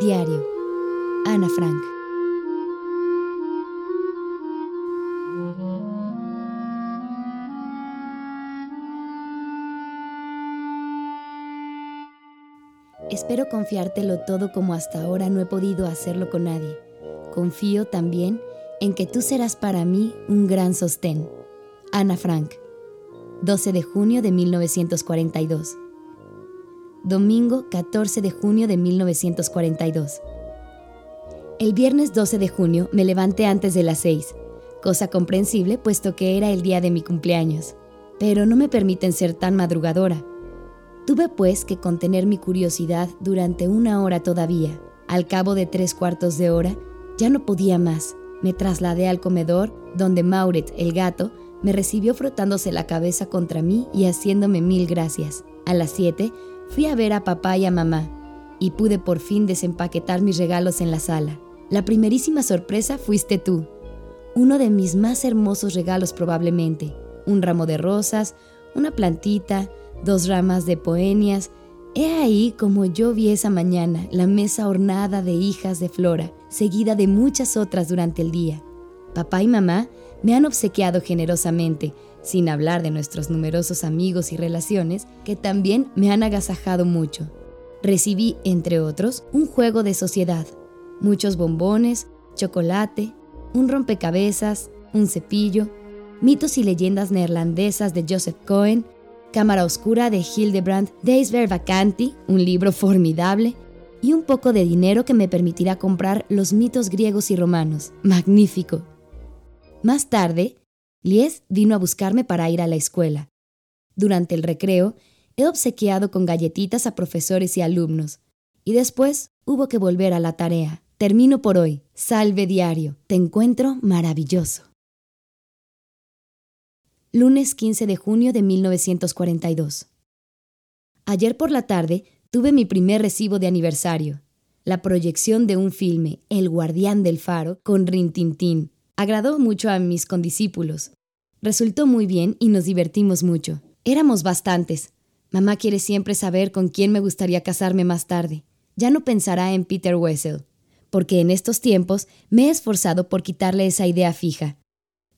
Diario. Ana Frank. Espero confiártelo todo como hasta ahora no he podido hacerlo con nadie. Confío también en que tú serás para mí un gran sostén. Ana Frank. 12 de junio de 1942. Domingo 14 de junio de 1942. El viernes 12 de junio me levanté antes de las 6, cosa comprensible puesto que era el día de mi cumpleaños, pero no me permiten ser tan madrugadora Tuve pues que contener mi curiosidad durante una hora todavía. Al cabo de tres cuartos de hora, ya no podía más. Me trasladé al comedor, donde Mauret, el gato, me recibió frotándose la cabeza contra mí y haciéndome mil gracias. A las siete, fui a ver a papá y a mamá, y pude por fin desempaquetar mis regalos en la sala. La primerísima sorpresa fuiste tú, uno de mis más hermosos regalos probablemente, un ramo de rosas, una plantita, dos ramas de poenias. He ahí como yo vi esa mañana la mesa ornada de hijas de Flora, seguida de muchas otras durante el día. Papá y mamá me han obsequiado generosamente, sin hablar de nuestros numerosos amigos y relaciones que también me han agasajado mucho. Recibí, entre otros, un juego de sociedad, muchos bombones, chocolate, un rompecabezas, un cepillo, mitos y leyendas neerlandesas de Joseph Cohen, Cámara Oscura de Hildebrand Deisver Vacanti, un libro formidable, y un poco de dinero que me permitirá comprar los mitos griegos y romanos. Magnífico. Más tarde, Lies vino a buscarme para ir a la escuela. Durante el recreo, he obsequiado con galletitas a profesores y alumnos, y después hubo que volver a la tarea. Termino por hoy. Salve diario. Te encuentro maravilloso lunes 15 de junio de 1942. Ayer por la tarde tuve mi primer recibo de aniversario, la proyección de un filme, El guardián del faro, con Rintintín. Agradó mucho a mis condiscípulos. Resultó muy bien y nos divertimos mucho. Éramos bastantes. Mamá quiere siempre saber con quién me gustaría casarme más tarde. Ya no pensará en Peter Wessel, porque en estos tiempos me he esforzado por quitarle esa idea fija.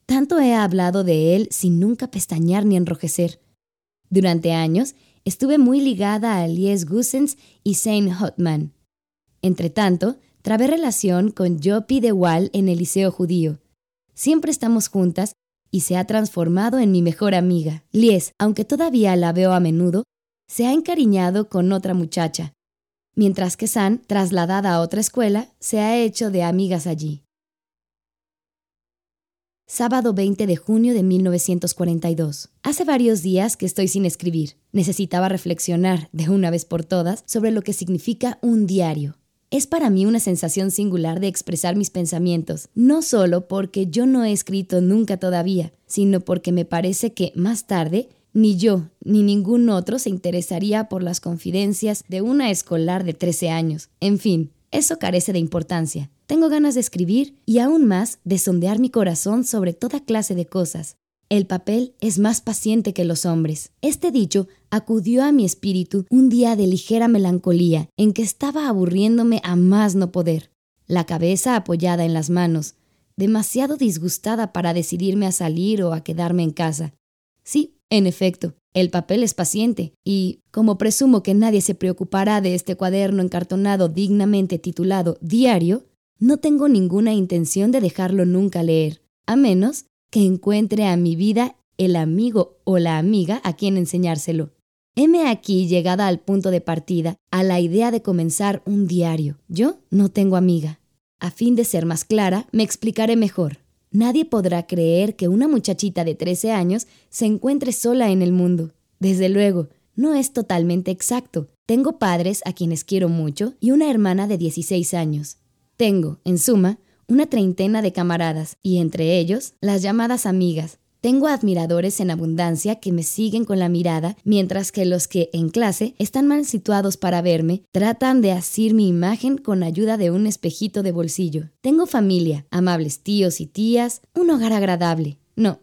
Tanto he hablado de él sin nunca pestañear ni enrojecer. Durante años estuve muy ligada a Lies Gussens y Saint Hotman. Entretanto, trabé relación con Joppy de Wall en el Liceo Judío. Siempre estamos juntas y se ha transformado en mi mejor amiga. Lies, aunque todavía la veo a menudo, se ha encariñado con otra muchacha, mientras que San, trasladada a otra escuela, se ha hecho de amigas allí sábado 20 de junio de 1942. Hace varios días que estoy sin escribir. Necesitaba reflexionar, de una vez por todas, sobre lo que significa un diario. Es para mí una sensación singular de expresar mis pensamientos, no solo porque yo no he escrito nunca todavía, sino porque me parece que más tarde ni yo ni ningún otro se interesaría por las confidencias de una escolar de 13 años. En fin, eso carece de importancia. Tengo ganas de escribir y aún más de sondear mi corazón sobre toda clase de cosas. El papel es más paciente que los hombres. Este dicho acudió a mi espíritu un día de ligera melancolía en que estaba aburriéndome a más no poder, la cabeza apoyada en las manos, demasiado disgustada para decidirme a salir o a quedarme en casa. Sí, en efecto, el papel es paciente y, como presumo que nadie se preocupará de este cuaderno encartonado dignamente titulado Diario, no tengo ninguna intención de dejarlo nunca leer, a menos que encuentre a mi vida el amigo o la amiga a quien enseñárselo. Heme aquí llegada al punto de partida, a la idea de comenzar un diario. Yo no tengo amiga. A fin de ser más clara, me explicaré mejor. Nadie podrá creer que una muchachita de 13 años se encuentre sola en el mundo. Desde luego, no es totalmente exacto. Tengo padres a quienes quiero mucho y una hermana de 16 años. Tengo, en suma, una treintena de camaradas y entre ellos las llamadas amigas, tengo admiradores en abundancia que me siguen con la mirada, mientras que los que en clase están mal situados para verme tratan de asir mi imagen con ayuda de un espejito de bolsillo. Tengo familia, amables tíos y tías, un hogar agradable. No,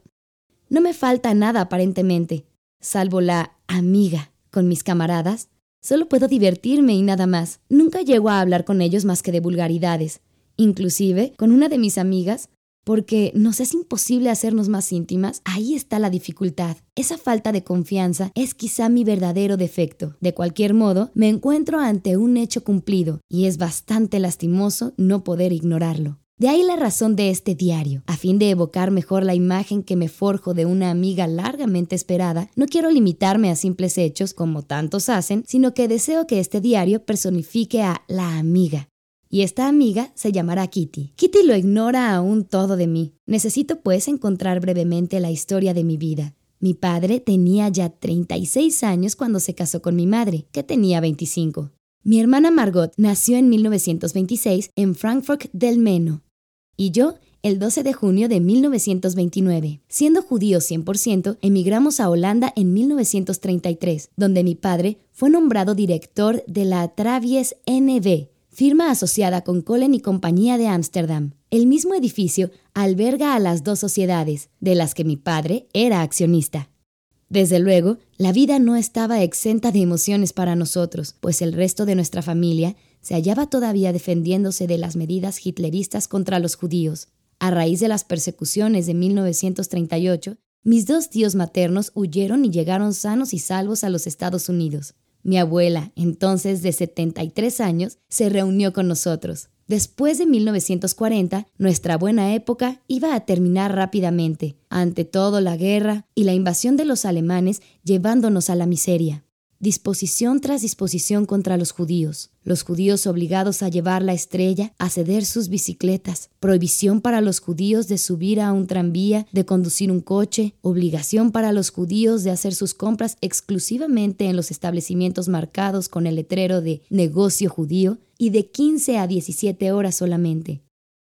no me falta nada aparentemente, salvo la amiga con mis camaradas. Solo puedo divertirme y nada más. Nunca llego a hablar con ellos más que de vulgaridades. Inclusive, con una de mis amigas, porque nos es imposible hacernos más íntimas, ahí está la dificultad. Esa falta de confianza es quizá mi verdadero defecto. De cualquier modo, me encuentro ante un hecho cumplido y es bastante lastimoso no poder ignorarlo. De ahí la razón de este diario. A fin de evocar mejor la imagen que me forjo de una amiga largamente esperada, no quiero limitarme a simples hechos como tantos hacen, sino que deseo que este diario personifique a la amiga, y esta amiga se llamará Kitty. Kitty lo ignora aún todo de mí. Necesito pues encontrar brevemente la historia de mi vida. Mi padre tenía ya 36 años cuando se casó con mi madre, que tenía 25. Mi hermana Margot nació en 1926 en Frankfurt del Meno y yo el 12 de junio de 1929. Siendo judío 100%, emigramos a Holanda en 1933, donde mi padre fue nombrado director de la Travies NV, firma asociada con Colen y Compañía de Ámsterdam. El mismo edificio alberga a las dos sociedades, de las que mi padre era accionista. Desde luego, la vida no estaba exenta de emociones para nosotros, pues el resto de nuestra familia se hallaba todavía defendiéndose de las medidas hitleristas contra los judíos. A raíz de las persecuciones de 1938, mis dos tíos maternos huyeron y llegaron sanos y salvos a los Estados Unidos. Mi abuela, entonces de 73 años, se reunió con nosotros. Después de 1940, nuestra buena época iba a terminar rápidamente, ante todo la guerra y la invasión de los alemanes llevándonos a la miseria disposición tras disposición contra los judíos, los judíos obligados a llevar la estrella, a ceder sus bicicletas, prohibición para los judíos de subir a un tranvía, de conducir un coche, obligación para los judíos de hacer sus compras exclusivamente en los establecimientos marcados con el letrero de negocio judío y de 15 a 17 horas solamente,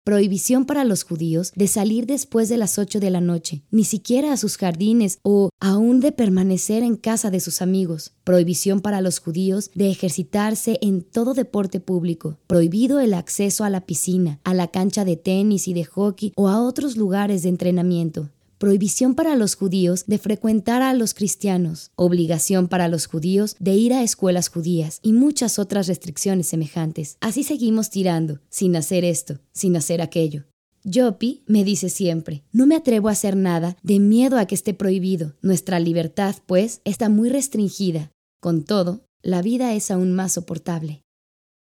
prohibición para los judíos de salir después de las ocho de la noche, ni siquiera a sus jardines o aún de permanecer en casa de sus amigos, prohibición para los judíos de ejercitarse en todo deporte público, prohibido el acceso a la piscina, a la cancha de tenis y de hockey o a otros lugares de entrenamiento, prohibición para los judíos de frecuentar a los cristianos, obligación para los judíos de ir a escuelas judías y muchas otras restricciones semejantes. Así seguimos tirando, sin hacer esto, sin hacer aquello. Jopi me dice siempre, no me atrevo a hacer nada de miedo a que esté prohibido. Nuestra libertad, pues, está muy restringida. Con todo, la vida es aún más soportable.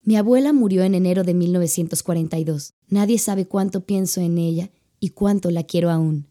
Mi abuela murió en enero de 1942. Nadie sabe cuánto pienso en ella y cuánto la quiero aún.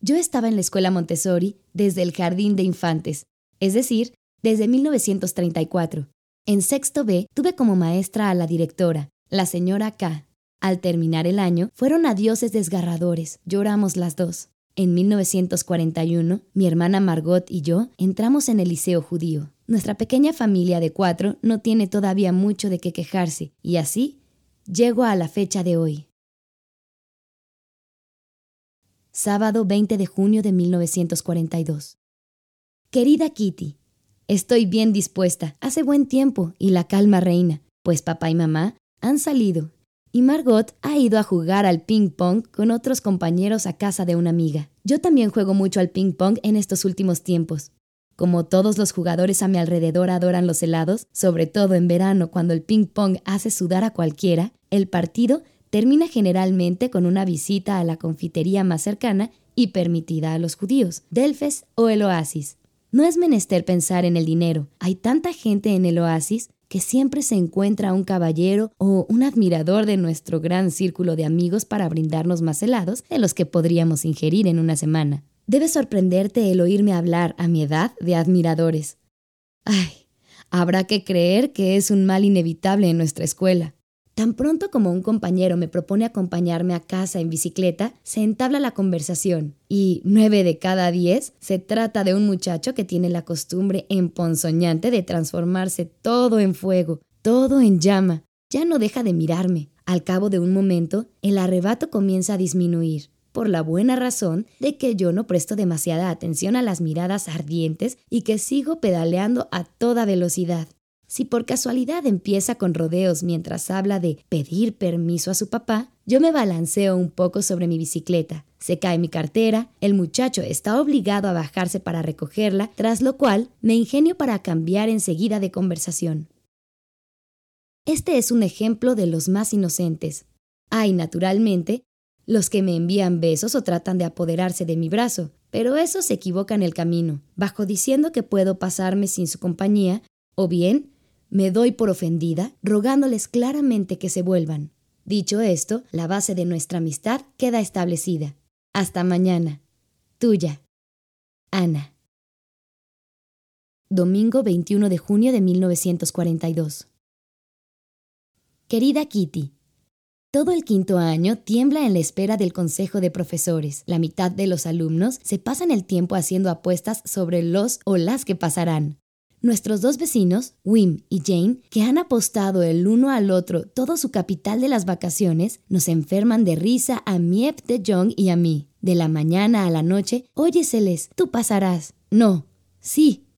Yo estaba en la escuela Montessori desde el jardín de infantes, es decir, desde 1934. En sexto B tuve como maestra a la directora, la señora K. Al terminar el año, fueron adioses desgarradores, lloramos las dos. En 1941, mi hermana Margot y yo entramos en el liceo judío. Nuestra pequeña familia de cuatro no tiene todavía mucho de qué quejarse, y así llego a la fecha de hoy sábado 20 de junio de 1942. Querida Kitty, estoy bien dispuesta. Hace buen tiempo y la calma reina, pues papá y mamá han salido y Margot ha ido a jugar al ping pong con otros compañeros a casa de una amiga. Yo también juego mucho al ping pong en estos últimos tiempos. Como todos los jugadores a mi alrededor adoran los helados, sobre todo en verano cuando el ping pong hace sudar a cualquiera, el partido termina generalmente con una visita a la confitería más cercana y permitida a los judíos, Delfes o el Oasis. No es menester pensar en el dinero. Hay tanta gente en el Oasis que siempre se encuentra un caballero o un admirador de nuestro gran círculo de amigos para brindarnos más helados de los que podríamos ingerir en una semana. Debe sorprenderte el oírme hablar a mi edad de admiradores. Ay, habrá que creer que es un mal inevitable en nuestra escuela. Tan pronto como un compañero me propone acompañarme a casa en bicicleta, se entabla la conversación y nueve de cada diez se trata de un muchacho que tiene la costumbre emponzoñante de transformarse todo en fuego, todo en llama. Ya no deja de mirarme. Al cabo de un momento, el arrebato comienza a disminuir, por la buena razón de que yo no presto demasiada atención a las miradas ardientes y que sigo pedaleando a toda velocidad. Si por casualidad empieza con rodeos mientras habla de pedir permiso a su papá, yo me balanceo un poco sobre mi bicicleta. Se cae mi cartera, el muchacho está obligado a bajarse para recogerla, tras lo cual me ingenio para cambiar enseguida de conversación. Este es un ejemplo de los más inocentes. Hay, naturalmente, los que me envían besos o tratan de apoderarse de mi brazo, pero eso se equivoca en el camino, bajo diciendo que puedo pasarme sin su compañía, o bien me doy por ofendida, rogándoles claramente que se vuelvan. Dicho esto, la base de nuestra amistad queda establecida. Hasta mañana. Tuya. Ana. Domingo 21 de junio de 1942. Querida Kitty, todo el quinto año tiembla en la espera del consejo de profesores. La mitad de los alumnos se pasan el tiempo haciendo apuestas sobre los o las que pasarán. Nuestros dos vecinos, Wim y Jane, que han apostado el uno al otro todo su capital de las vacaciones, nos enferman de risa a Miep de Jong y a mí. De la mañana a la noche, óyeseles, tú pasarás. No, sí,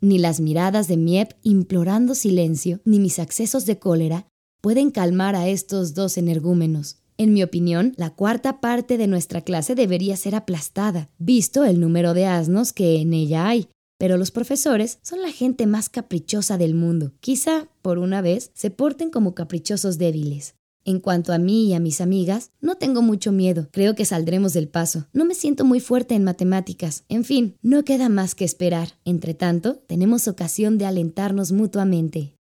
ni las miradas de Miep implorando silencio, ni mis accesos de cólera pueden calmar a estos dos energúmenos. En mi opinión, la cuarta parte de nuestra clase debería ser aplastada, visto el número de asnos que en ella hay. Pero los profesores son la gente más caprichosa del mundo. Quizá, por una vez, se porten como caprichosos débiles. En cuanto a mí y a mis amigas, no tengo mucho miedo. Creo que saldremos del paso. No me siento muy fuerte en matemáticas. En fin, no queda más que esperar. Entre tanto, tenemos ocasión de alentarnos mutuamente.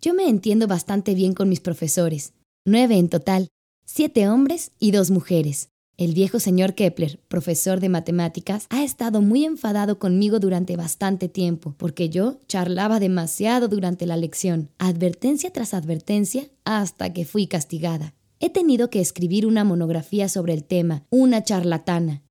Yo me entiendo bastante bien con mis profesores. Nueve en total. Siete hombres y dos mujeres. El viejo señor Kepler, profesor de matemáticas, ha estado muy enfadado conmigo durante bastante tiempo, porque yo charlaba demasiado durante la lección, advertencia tras advertencia, hasta que fui castigada. He tenido que escribir una monografía sobre el tema, una charlatana.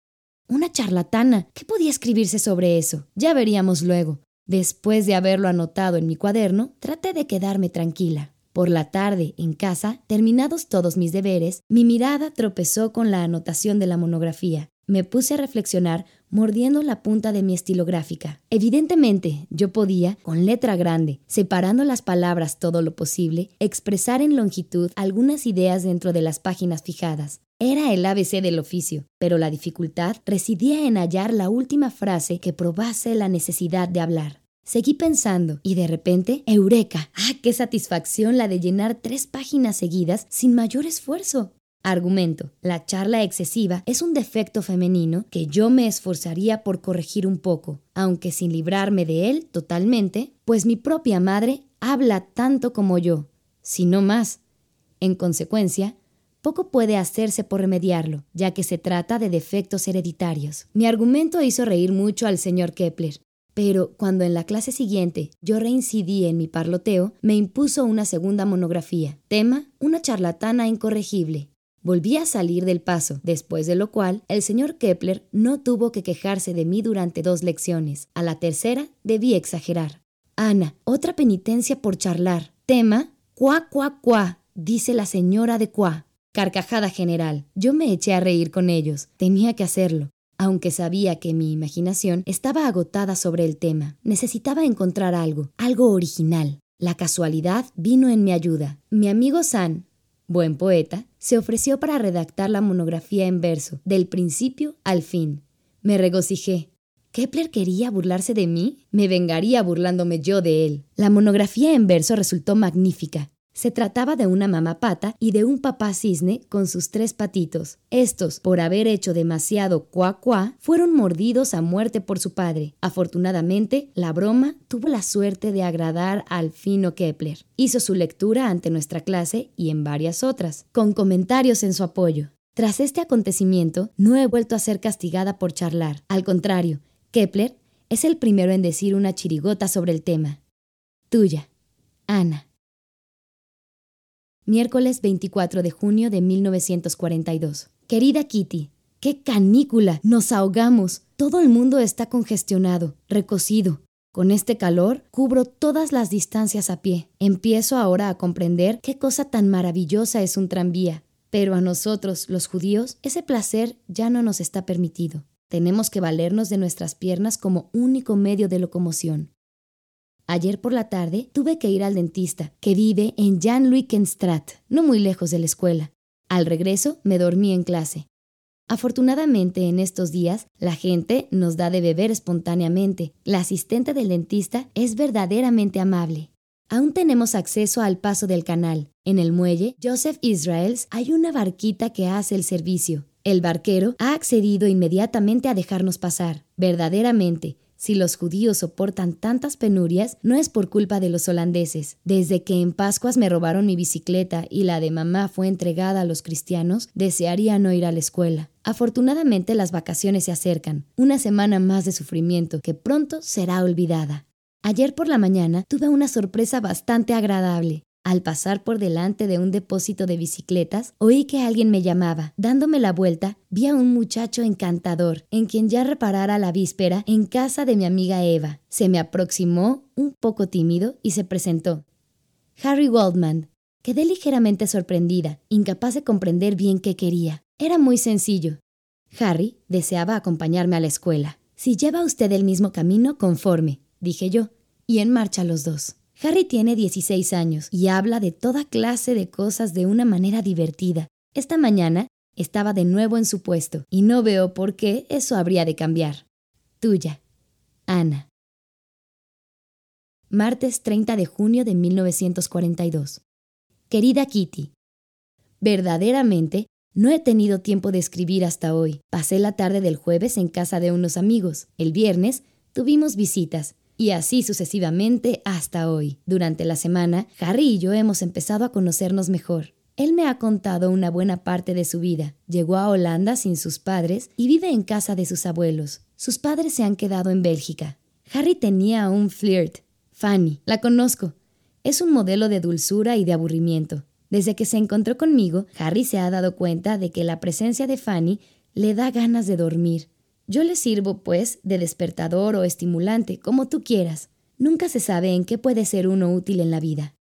Una charlatana. ¿Qué podía escribirse sobre eso? Ya veríamos luego. Después de haberlo anotado en mi cuaderno, traté de quedarme tranquila. Por la tarde, en casa, terminados todos mis deberes, mi mirada tropezó con la anotación de la monografía. Me puse a reflexionar mordiendo la punta de mi estilográfica. Evidentemente, yo podía, con letra grande, separando las palabras todo lo posible, expresar en longitud algunas ideas dentro de las páginas fijadas. Era el ABC del oficio, pero la dificultad residía en hallar la última frase que probase la necesidad de hablar. Seguí pensando y de repente, ¡eureka! ¡Ah, qué satisfacción la de llenar tres páginas seguidas sin mayor esfuerzo! Argumento. La charla excesiva es un defecto femenino que yo me esforzaría por corregir un poco, aunque sin librarme de él totalmente, pues mi propia madre habla tanto como yo, si no más. En consecuencia, poco puede hacerse por remediarlo, ya que se trata de defectos hereditarios. Mi argumento hizo reír mucho al señor Kepler, pero cuando en la clase siguiente yo reincidí en mi parloteo, me impuso una segunda monografía. Tema, una charlatana incorregible. Volví a salir del paso, después de lo cual el señor Kepler no tuvo que quejarse de mí durante dos lecciones. A la tercera debí exagerar. Ana, otra penitencia por charlar. Tema, cuá, cuá, cuá, dice la señora de cuá. Carcajada general. Yo me eché a reír con ellos. Tenía que hacerlo aunque sabía que mi imaginación estaba agotada sobre el tema. Necesitaba encontrar algo, algo original. La casualidad vino en mi ayuda. Mi amigo San, buen poeta, se ofreció para redactar la monografía en verso, del principio al fin. Me regocijé. ¿Kepler quería burlarse de mí? Me vengaría burlándome yo de él. La monografía en verso resultó magnífica. Se trataba de una mamá pata y de un papá cisne con sus tres patitos. Estos, por haber hecho demasiado cuá cuá, fueron mordidos a muerte por su padre. Afortunadamente, la broma tuvo la suerte de agradar al fino Kepler. Hizo su lectura ante nuestra clase y en varias otras, con comentarios en su apoyo. Tras este acontecimiento, no he vuelto a ser castigada por charlar. Al contrario, Kepler es el primero en decir una chirigota sobre el tema. Tuya, Ana. Miércoles 24 de junio de 1942. Querida Kitty, ¡qué canícula! Nos ahogamos. Todo el mundo está congestionado, recocido. Con este calor cubro todas las distancias a pie. Empiezo ahora a comprender qué cosa tan maravillosa es un tranvía. Pero a nosotros, los judíos, ese placer ya no nos está permitido. Tenemos que valernos de nuestras piernas como único medio de locomoción. Ayer por la tarde tuve que ir al dentista, que vive en Jan Luikenstraat, no muy lejos de la escuela. Al regreso me dormí en clase. Afortunadamente en estos días la gente nos da de beber espontáneamente. La asistente del dentista es verdaderamente amable. Aún tenemos acceso al paso del canal. En el muelle Joseph Israels hay una barquita que hace el servicio. El barquero ha accedido inmediatamente a dejarnos pasar. Verdaderamente, si los judíos soportan tantas penurias, no es por culpa de los holandeses. Desde que en Pascuas me robaron mi bicicleta y la de mamá fue entregada a los cristianos, desearía no ir a la escuela. Afortunadamente las vacaciones se acercan, una semana más de sufrimiento que pronto será olvidada. Ayer por la mañana tuve una sorpresa bastante agradable. Al pasar por delante de un depósito de bicicletas, oí que alguien me llamaba. Dándome la vuelta, vi a un muchacho encantador, en quien ya reparara la víspera en casa de mi amiga Eva. Se me aproximó, un poco tímido, y se presentó. Harry Waldman. Quedé ligeramente sorprendida, incapaz de comprender bien qué quería. Era muy sencillo. Harry deseaba acompañarme a la escuela. Si lleva usted el mismo camino, conforme, dije yo, y en marcha los dos. Harry tiene 16 años y habla de toda clase de cosas de una manera divertida. Esta mañana estaba de nuevo en su puesto y no veo por qué eso habría de cambiar. Tuya, Ana. Martes 30 de junio de 1942. Querida Kitty, verdaderamente no he tenido tiempo de escribir hasta hoy. Pasé la tarde del jueves en casa de unos amigos. El viernes tuvimos visitas y así sucesivamente hasta hoy. Durante la semana, Harry y yo hemos empezado a conocernos mejor. Él me ha contado una buena parte de su vida. Llegó a Holanda sin sus padres y vive en casa de sus abuelos. Sus padres se han quedado en Bélgica. Harry tenía un flirt. Fanny, la conozco. Es un modelo de dulzura y de aburrimiento. Desde que se encontró conmigo, Harry se ha dado cuenta de que la presencia de Fanny le da ganas de dormir. Yo le sirvo, pues, de despertador o estimulante, como tú quieras. Nunca se sabe en qué puede ser uno útil en la vida.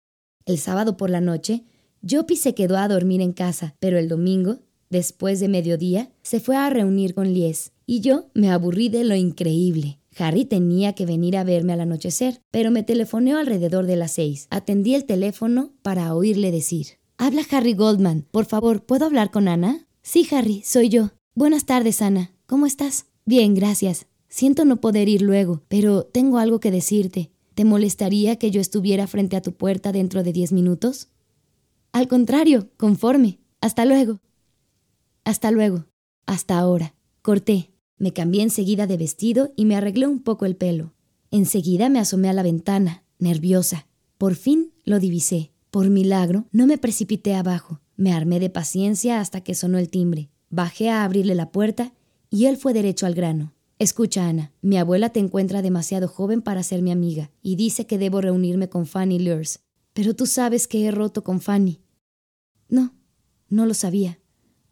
El sábado por la noche, Jopi se quedó a dormir en casa, pero el domingo, después de mediodía, se fue a reunir con Lies, y yo me aburrí de lo increíble. Harry tenía que venir a verme al anochecer, pero me telefoneó alrededor de las seis. Atendí el teléfono para oírle decir. Habla Harry Goldman. Por favor, ¿puedo hablar con Ana? Sí, Harry, soy yo. Buenas tardes, Ana. ¿Cómo estás? Bien, gracias. Siento no poder ir luego, pero tengo algo que decirte. ¿Te molestaría que yo estuviera frente a tu puerta dentro de diez minutos? Al contrario, conforme. Hasta luego. Hasta luego. Hasta ahora. Corté. Me cambié enseguida de vestido y me arreglé un poco el pelo. Enseguida me asomé a la ventana, nerviosa. Por fin lo divisé. Por milagro, no me precipité abajo. Me armé de paciencia hasta que sonó el timbre. Bajé a abrirle la puerta y él fue derecho al grano. Escucha, Ana, mi abuela te encuentra demasiado joven para ser mi amiga y dice que debo reunirme con Fanny Lurs. Pero tú sabes que he roto con Fanny. No, no lo sabía.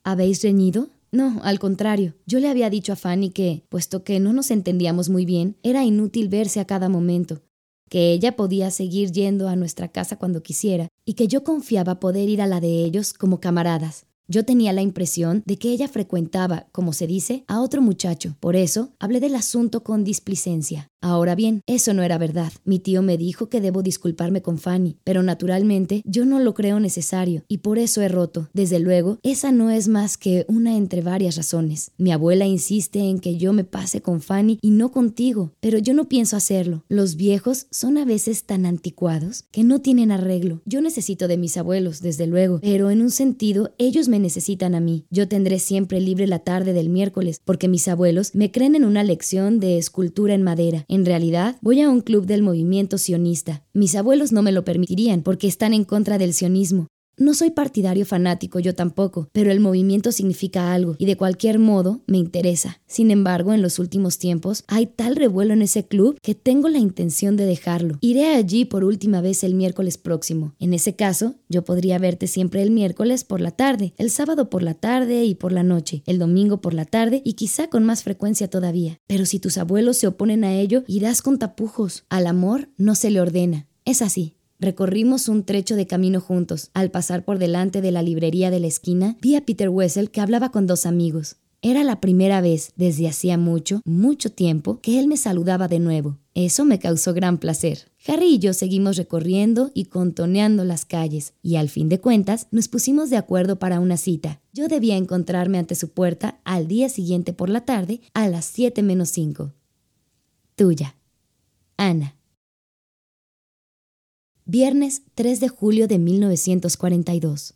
¿Habéis reñido? No, al contrario. Yo le había dicho a Fanny que, puesto que no nos entendíamos muy bien, era inútil verse a cada momento, que ella podía seguir yendo a nuestra casa cuando quisiera y que yo confiaba poder ir a la de ellos como camaradas. Yo tenía la impresión de que ella frecuentaba, como se dice, a otro muchacho. Por eso hablé del asunto con displicencia. Ahora bien, eso no era verdad. Mi tío me dijo que debo disculparme con Fanny, pero naturalmente yo no lo creo necesario y por eso he roto. Desde luego, esa no es más que una entre varias razones. Mi abuela insiste en que yo me pase con Fanny y no contigo, pero yo no pienso hacerlo. Los viejos son a veces tan anticuados que no tienen arreglo. Yo necesito de mis abuelos, desde luego, pero en un sentido ellos me necesitan a mí. Yo tendré siempre libre la tarde del miércoles, porque mis abuelos me creen en una lección de escultura en madera. En realidad, voy a un club del movimiento sionista. Mis abuelos no me lo permitirían, porque están en contra del sionismo. No soy partidario fanático, yo tampoco, pero el movimiento significa algo y de cualquier modo me interesa. Sin embargo, en los últimos tiempos hay tal revuelo en ese club que tengo la intención de dejarlo. Iré allí por última vez el miércoles próximo. En ese caso, yo podría verte siempre el miércoles por la tarde, el sábado por la tarde y por la noche, el domingo por la tarde y quizá con más frecuencia todavía. Pero si tus abuelos se oponen a ello, irás con tapujos. Al amor no se le ordena. Es así. Recorrimos un trecho de camino juntos. Al pasar por delante de la librería de la esquina, vi a Peter Wessel que hablaba con dos amigos. Era la primera vez, desde hacía mucho, mucho tiempo, que él me saludaba de nuevo. Eso me causó gran placer. Harry y yo seguimos recorriendo y contoneando las calles, y al fin de cuentas nos pusimos de acuerdo para una cita. Yo debía encontrarme ante su puerta al día siguiente por la tarde a las 7 menos 5. Tuya. Ana. Viernes 3 de julio de 1942.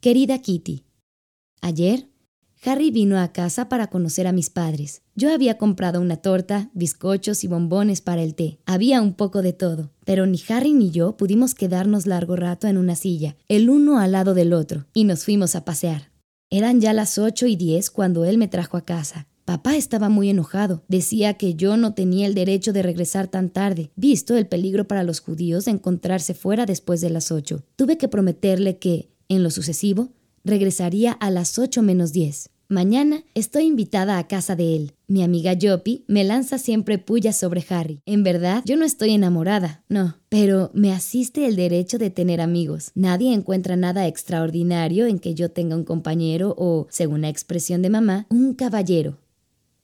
Querida Kitty, ayer Harry vino a casa para conocer a mis padres. Yo había comprado una torta, bizcochos y bombones para el té. Había un poco de todo, pero ni Harry ni yo pudimos quedarnos largo rato en una silla, el uno al lado del otro, y nos fuimos a pasear. Eran ya las ocho y diez cuando él me trajo a casa. Papá estaba muy enojado. Decía que yo no tenía el derecho de regresar tan tarde, visto el peligro para los judíos de encontrarse fuera después de las ocho. Tuve que prometerle que, en lo sucesivo, regresaría a las ocho menos diez. Mañana estoy invitada a casa de él. Mi amiga Joppy me lanza siempre pullas sobre Harry. En verdad, yo no estoy enamorada, no, pero me asiste el derecho de tener amigos. Nadie encuentra nada extraordinario en que yo tenga un compañero o, según la expresión de mamá, un caballero.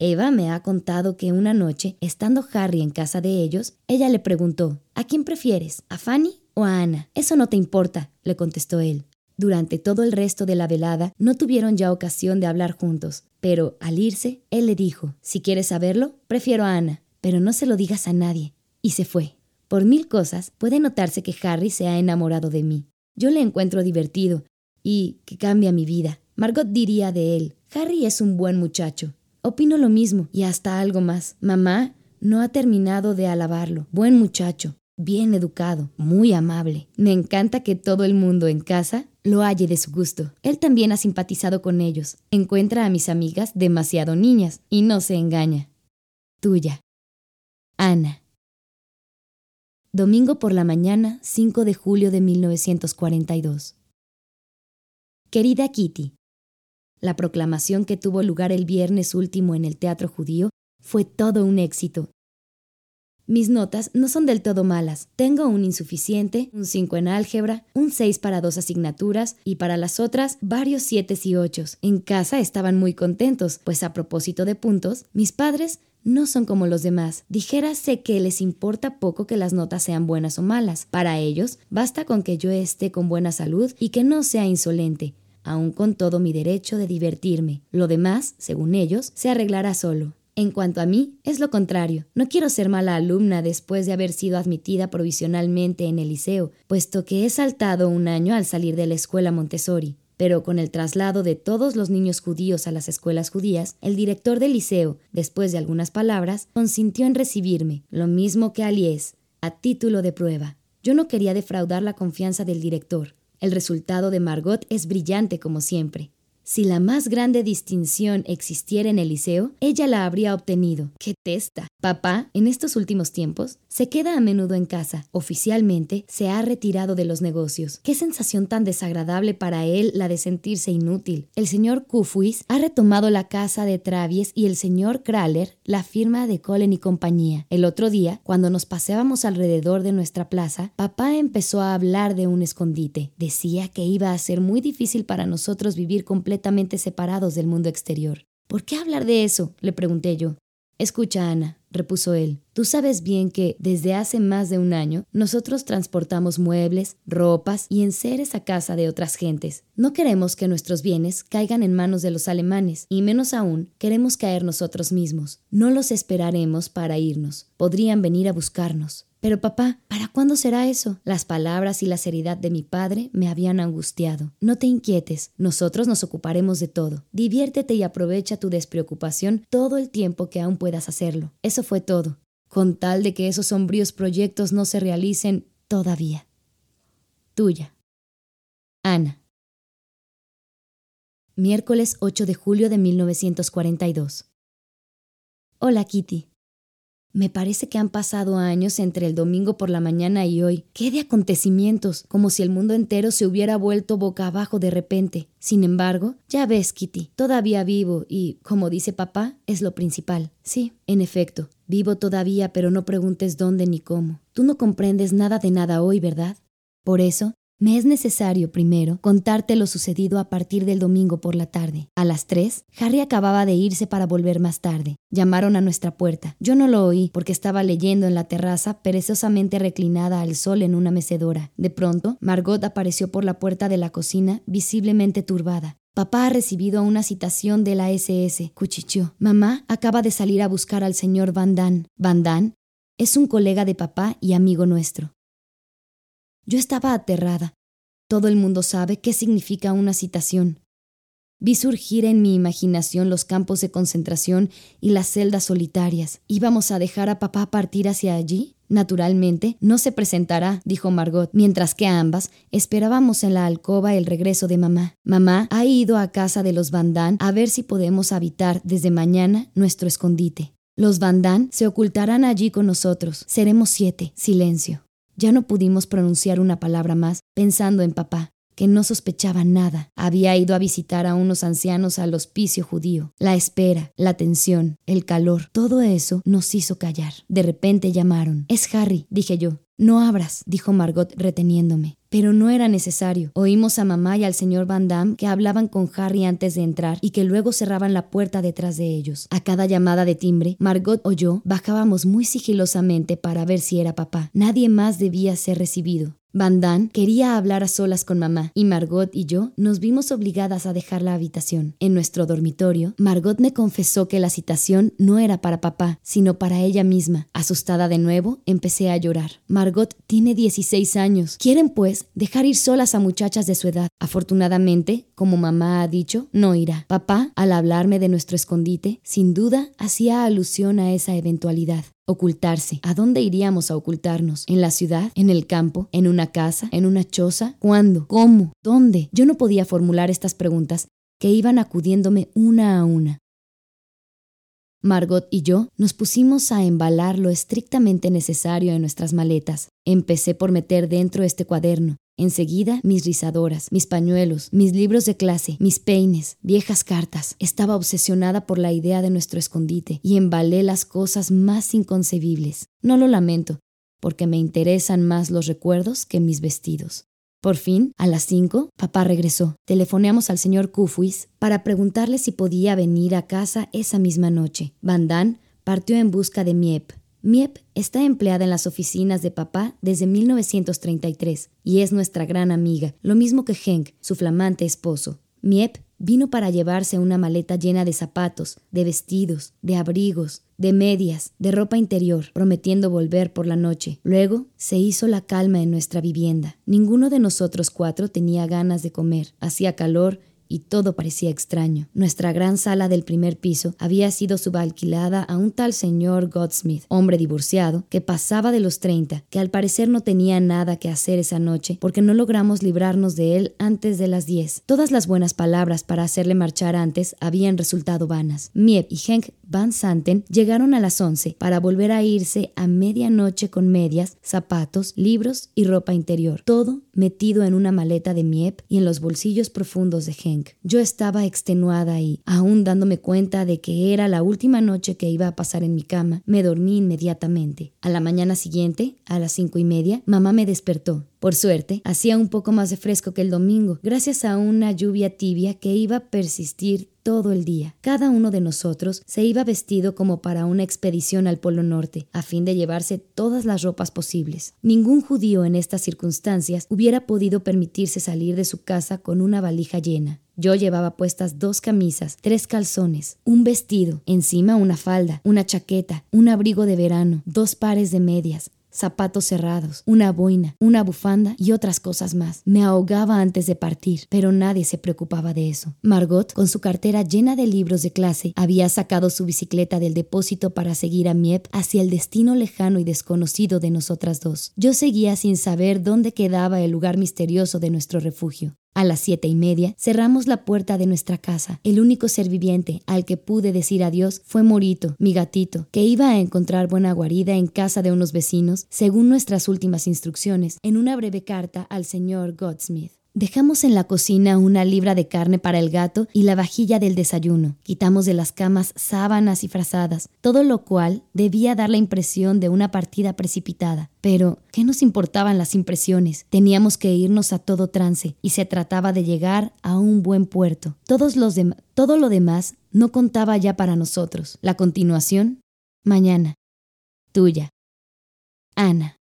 Eva me ha contado que una noche, estando Harry en casa de ellos, ella le preguntó, ¿A quién prefieres? ¿A Fanny o a Ana? Eso no te importa, le contestó él. Durante todo el resto de la velada no tuvieron ya ocasión de hablar juntos, pero al irse, él le dijo, si quieres saberlo, prefiero a Ana, pero no se lo digas a nadie. Y se fue. Por mil cosas puede notarse que Harry se ha enamorado de mí. Yo le encuentro divertido y que cambia mi vida. Margot diría de él, Harry es un buen muchacho. Opino lo mismo y hasta algo más. Mamá no ha terminado de alabarlo. Buen muchacho, bien educado, muy amable. Me encanta que todo el mundo en casa lo halle de su gusto. Él también ha simpatizado con ellos. Encuentra a mis amigas demasiado niñas y no se engaña. Tuya. Ana. Domingo por la mañana, 5 de julio de 1942. Querida Kitty, la proclamación que tuvo lugar el viernes último en el Teatro Judío fue todo un éxito mis notas no son del todo malas. Tengo un insuficiente, un 5 en álgebra, un 6 para dos asignaturas y para las otras varios 7 y 8. En casa estaban muy contentos, pues a propósito de puntos, mis padres no son como los demás. Dijérase que les importa poco que las notas sean buenas o malas. Para ellos, basta con que yo esté con buena salud y que no sea insolente, aun con todo mi derecho de divertirme. Lo demás, según ellos, se arreglará solo. En cuanto a mí, es lo contrario. No quiero ser mala alumna después de haber sido admitida provisionalmente en el liceo, puesto que he saltado un año al salir de la escuela Montessori. Pero con el traslado de todos los niños judíos a las escuelas judías, el director del liceo, después de algunas palabras, consintió en recibirme, lo mismo que Alies, a título de prueba. Yo no quería defraudar la confianza del director. El resultado de Margot es brillante como siempre. Si la más grande distinción existiera en el liceo, ella la habría obtenido. ¡Qué testa! Papá, en estos últimos tiempos, se queda a menudo en casa. Oficialmente, se ha retirado de los negocios. Qué sensación tan desagradable para él la de sentirse inútil. El señor Kufuis ha retomado la casa de Travies y el señor Kraler la firma de Colen y compañía. El otro día, cuando nos paseábamos alrededor de nuestra plaza, papá empezó a hablar de un escondite. Decía que iba a ser muy difícil para nosotros vivir completamente separados del mundo exterior. ¿Por qué hablar de eso? le pregunté yo. Escucha, Ana, repuso él, tú sabes bien que desde hace más de un año nosotros transportamos muebles, ropas y enseres a casa de otras gentes. No queremos que nuestros bienes caigan en manos de los alemanes, y menos aún queremos caer nosotros mismos. No los esperaremos para irnos. Podrían venir a buscarnos. Pero papá, ¿para cuándo será eso? Las palabras y la seriedad de mi padre me habían angustiado. No te inquietes, nosotros nos ocuparemos de todo. Diviértete y aprovecha tu despreocupación todo el tiempo que aún puedas hacerlo. Eso fue todo, con tal de que esos sombríos proyectos no se realicen todavía. Tuya. Ana. Miércoles 8 de julio de 1942. Hola Kitty. Me parece que han pasado años entre el domingo por la mañana y hoy. ¿Qué de acontecimientos? Como si el mundo entero se hubiera vuelto boca abajo de repente. Sin embargo, ya ves, Kitty, todavía vivo y, como dice papá, es lo principal. Sí, en efecto, vivo todavía, pero no preguntes dónde ni cómo. Tú no comprendes nada de nada hoy, ¿verdad? Por eso, Me es necesario, primero, contarte lo sucedido a partir del domingo por la tarde. A las tres, Harry acababa de irse para volver más tarde. Llamaron a nuestra puerta. Yo no lo oí porque estaba leyendo en la terraza, perezosamente reclinada al sol en una mecedora. De pronto, Margot apareció por la puerta de la cocina, visiblemente turbada. Papá ha recibido una citación de la SS, cuchicheó. Mamá acaba de salir a buscar al señor Van Damme. Van Damme es un colega de papá y amigo nuestro. Yo estaba aterrada. Todo el mundo sabe qué significa una citación. Vi surgir en mi imaginación los campos de concentración y las celdas solitarias. ¿Íbamos a dejar a papá partir hacia allí? Naturalmente, no se presentará, dijo Margot, mientras que ambas esperábamos en la alcoba el regreso de mamá. Mamá ha ido a casa de los Van a ver si podemos habitar desde mañana nuestro escondite. Los Van se ocultarán allí con nosotros. Seremos siete. Silencio. Ya no pudimos pronunciar una palabra más, pensando en papá que no sospechaba nada. Había ido a visitar a unos ancianos al hospicio judío. La espera, la tensión, el calor, todo eso nos hizo callar. De repente llamaron. Es Harry, dije yo. No abras, dijo Margot reteniéndome. Pero no era necesario. Oímos a mamá y al señor Van Damme que hablaban con Harry antes de entrar y que luego cerraban la puerta detrás de ellos. A cada llamada de timbre, Margot o yo bajábamos muy sigilosamente para ver si era papá. Nadie más debía ser recibido. Van quería hablar a solas con mamá y Margot y yo nos vimos obligadas a dejar la habitación. En nuestro dormitorio, Margot me confesó que la citación no era para papá, sino para ella misma. Asustada de nuevo, empecé a llorar. Margot tiene 16 años. Quieren, pues, dejar ir solas a muchachas de su edad. Afortunadamente, como mamá ha dicho, no irá. Papá, al hablarme de nuestro escondite, sin duda hacía alusión a esa eventualidad. Ocultarse. ¿A dónde iríamos a ocultarnos? ¿En la ciudad? ¿En el campo? ¿En una casa? ¿En una choza? ¿Cuándo? ¿Cómo? ¿Dónde? Yo no podía formular estas preguntas que iban acudiéndome una a una. Margot y yo nos pusimos a embalar lo estrictamente necesario en nuestras maletas. Empecé por meter dentro este cuaderno, Enseguida, mis rizadoras, mis pañuelos, mis libros de clase, mis peines, viejas cartas. Estaba obsesionada por la idea de nuestro escondite y embalé las cosas más inconcebibles. No lo lamento, porque me interesan más los recuerdos que mis vestidos. Por fin, a las cinco, papá regresó. Telefoneamos al señor Kufuis para preguntarle si podía venir a casa esa misma noche. Van partió en busca de Miep, Miep está empleada en las oficinas de papá desde 1933 y es nuestra gran amiga, lo mismo que Henk, su flamante esposo. Miep vino para llevarse una maleta llena de zapatos, de vestidos, de abrigos, de medias, de ropa interior, prometiendo volver por la noche. Luego se hizo la calma en nuestra vivienda. Ninguno de nosotros cuatro tenía ganas de comer. Hacía calor y todo parecía extraño. Nuestra gran sala del primer piso había sido subalquilada a un tal señor Godsmith, hombre divorciado, que pasaba de los 30, que al parecer no tenía nada que hacer esa noche porque no logramos librarnos de él antes de las 10. Todas las buenas palabras para hacerle marchar antes habían resultado vanas. Miep y Henk Van Santen llegaron a las 11 para volver a irse a medianoche con medias, zapatos, libros y ropa interior, todo metido en una maleta de Miep y en los bolsillos profundos de Henk. Yo estaba extenuada y, aún dándome cuenta de que era la última noche que iba a pasar en mi cama, me dormí inmediatamente. A la mañana siguiente, a las cinco y media, mamá me despertó. Por suerte, hacía un poco más de fresco que el domingo, gracias a una lluvia tibia que iba a persistir todo el día. Cada uno de nosotros se iba vestido como para una expedición al Polo Norte, a fin de llevarse todas las ropas posibles. Ningún judío en estas circunstancias hubiera podido permitirse salir de su casa con una valija llena. Yo llevaba puestas dos camisas, tres calzones, un vestido, encima una falda, una chaqueta, un abrigo de verano, dos pares de medias, zapatos cerrados, una boina, una bufanda y otras cosas más. Me ahogaba antes de partir, pero nadie se preocupaba de eso. Margot, con su cartera llena de libros de clase, había sacado su bicicleta del depósito para seguir a Miep hacia el destino lejano y desconocido de nosotras dos. Yo seguía sin saber dónde quedaba el lugar misterioso de nuestro refugio. A las siete y media cerramos la puerta de nuestra casa. El único ser viviente al que pude decir adiós fue Morito, mi gatito, que iba a encontrar buena guarida en casa de unos vecinos, según nuestras últimas instrucciones, en una breve carta al señor Godsmith. Dejamos en la cocina una libra de carne para el gato y la vajilla del desayuno. Quitamos de las camas sábanas y frazadas, todo lo cual debía dar la impresión de una partida precipitada. Pero, ¿qué nos importaban las impresiones? Teníamos que irnos a todo trance y se trataba de llegar a un buen puerto. Todos los todo lo demás no contaba ya para nosotros. La continuación, mañana. Tuya. Ana.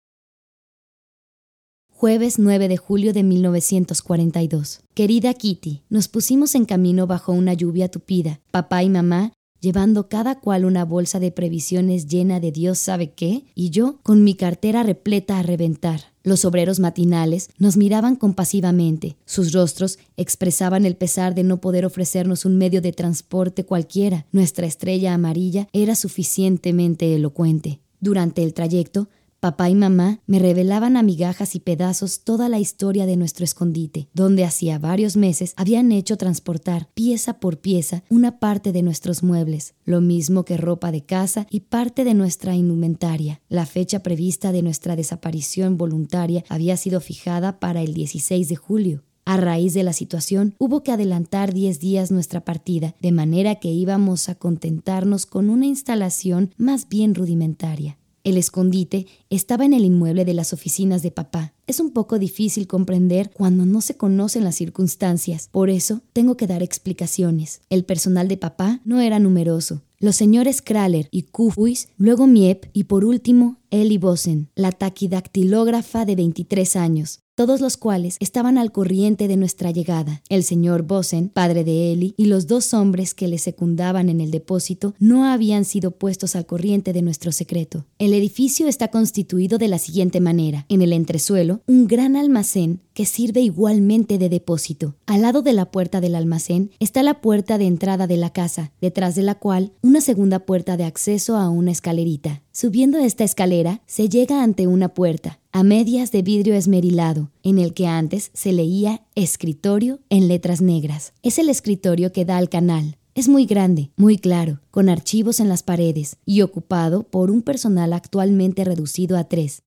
Jueves 9 de julio de 1942. Querida Kitty, nos pusimos en camino bajo una lluvia tupida. Papá y mamá llevando cada cual una bolsa de previsiones llena de Dios sabe qué, y yo con mi cartera repleta a reventar. Los obreros matinales nos miraban compasivamente. Sus rostros expresaban el pesar de no poder ofrecernos un medio de transporte cualquiera. Nuestra estrella amarilla era suficientemente elocuente. Durante el trayecto, Papá y mamá me revelaban a migajas y pedazos toda la historia de nuestro escondite, donde hacía varios meses habían hecho transportar pieza por pieza una parte de nuestros muebles, lo mismo que ropa de casa y parte de nuestra indumentaria. La fecha prevista de nuestra desaparición voluntaria había sido fijada para el 16 de julio. A raíz de la situación, hubo que adelantar 10 días nuestra partida, de manera que íbamos a contentarnos con una instalación más bien rudimentaria. El escondite estaba en el inmueble de las oficinas de papá. Es un poco difícil comprender cuando no se conocen las circunstancias, por eso tengo que dar explicaciones. El personal de papá no era numeroso. Los señores Kraler y Kufuis, luego Miep y por último Eli Bosen, la taquidactilógrafa de 23 años, todos los cuales estaban al corriente de nuestra llegada. El señor Bosen, padre de Eli, y los dos hombres que le secundaban en el depósito no habían sido puestos al corriente de nuestro secreto. El edificio está constituido de la siguiente manera. En el entresuelo, un gran almacén que sirve igualmente de depósito. Al lado de la puerta del almacén está la puerta de entrada de la casa, detrás de la cual una segunda puerta de acceso a una escalerita. Subiendo esta escalera, se llega ante una puerta, a medias de vidrio esmerilado, en el que antes se leía escritorio en letras negras. Es el escritorio que da al canal. Es muy grande, muy claro, con archivos en las paredes y ocupado por un personal actualmente reducido a tres.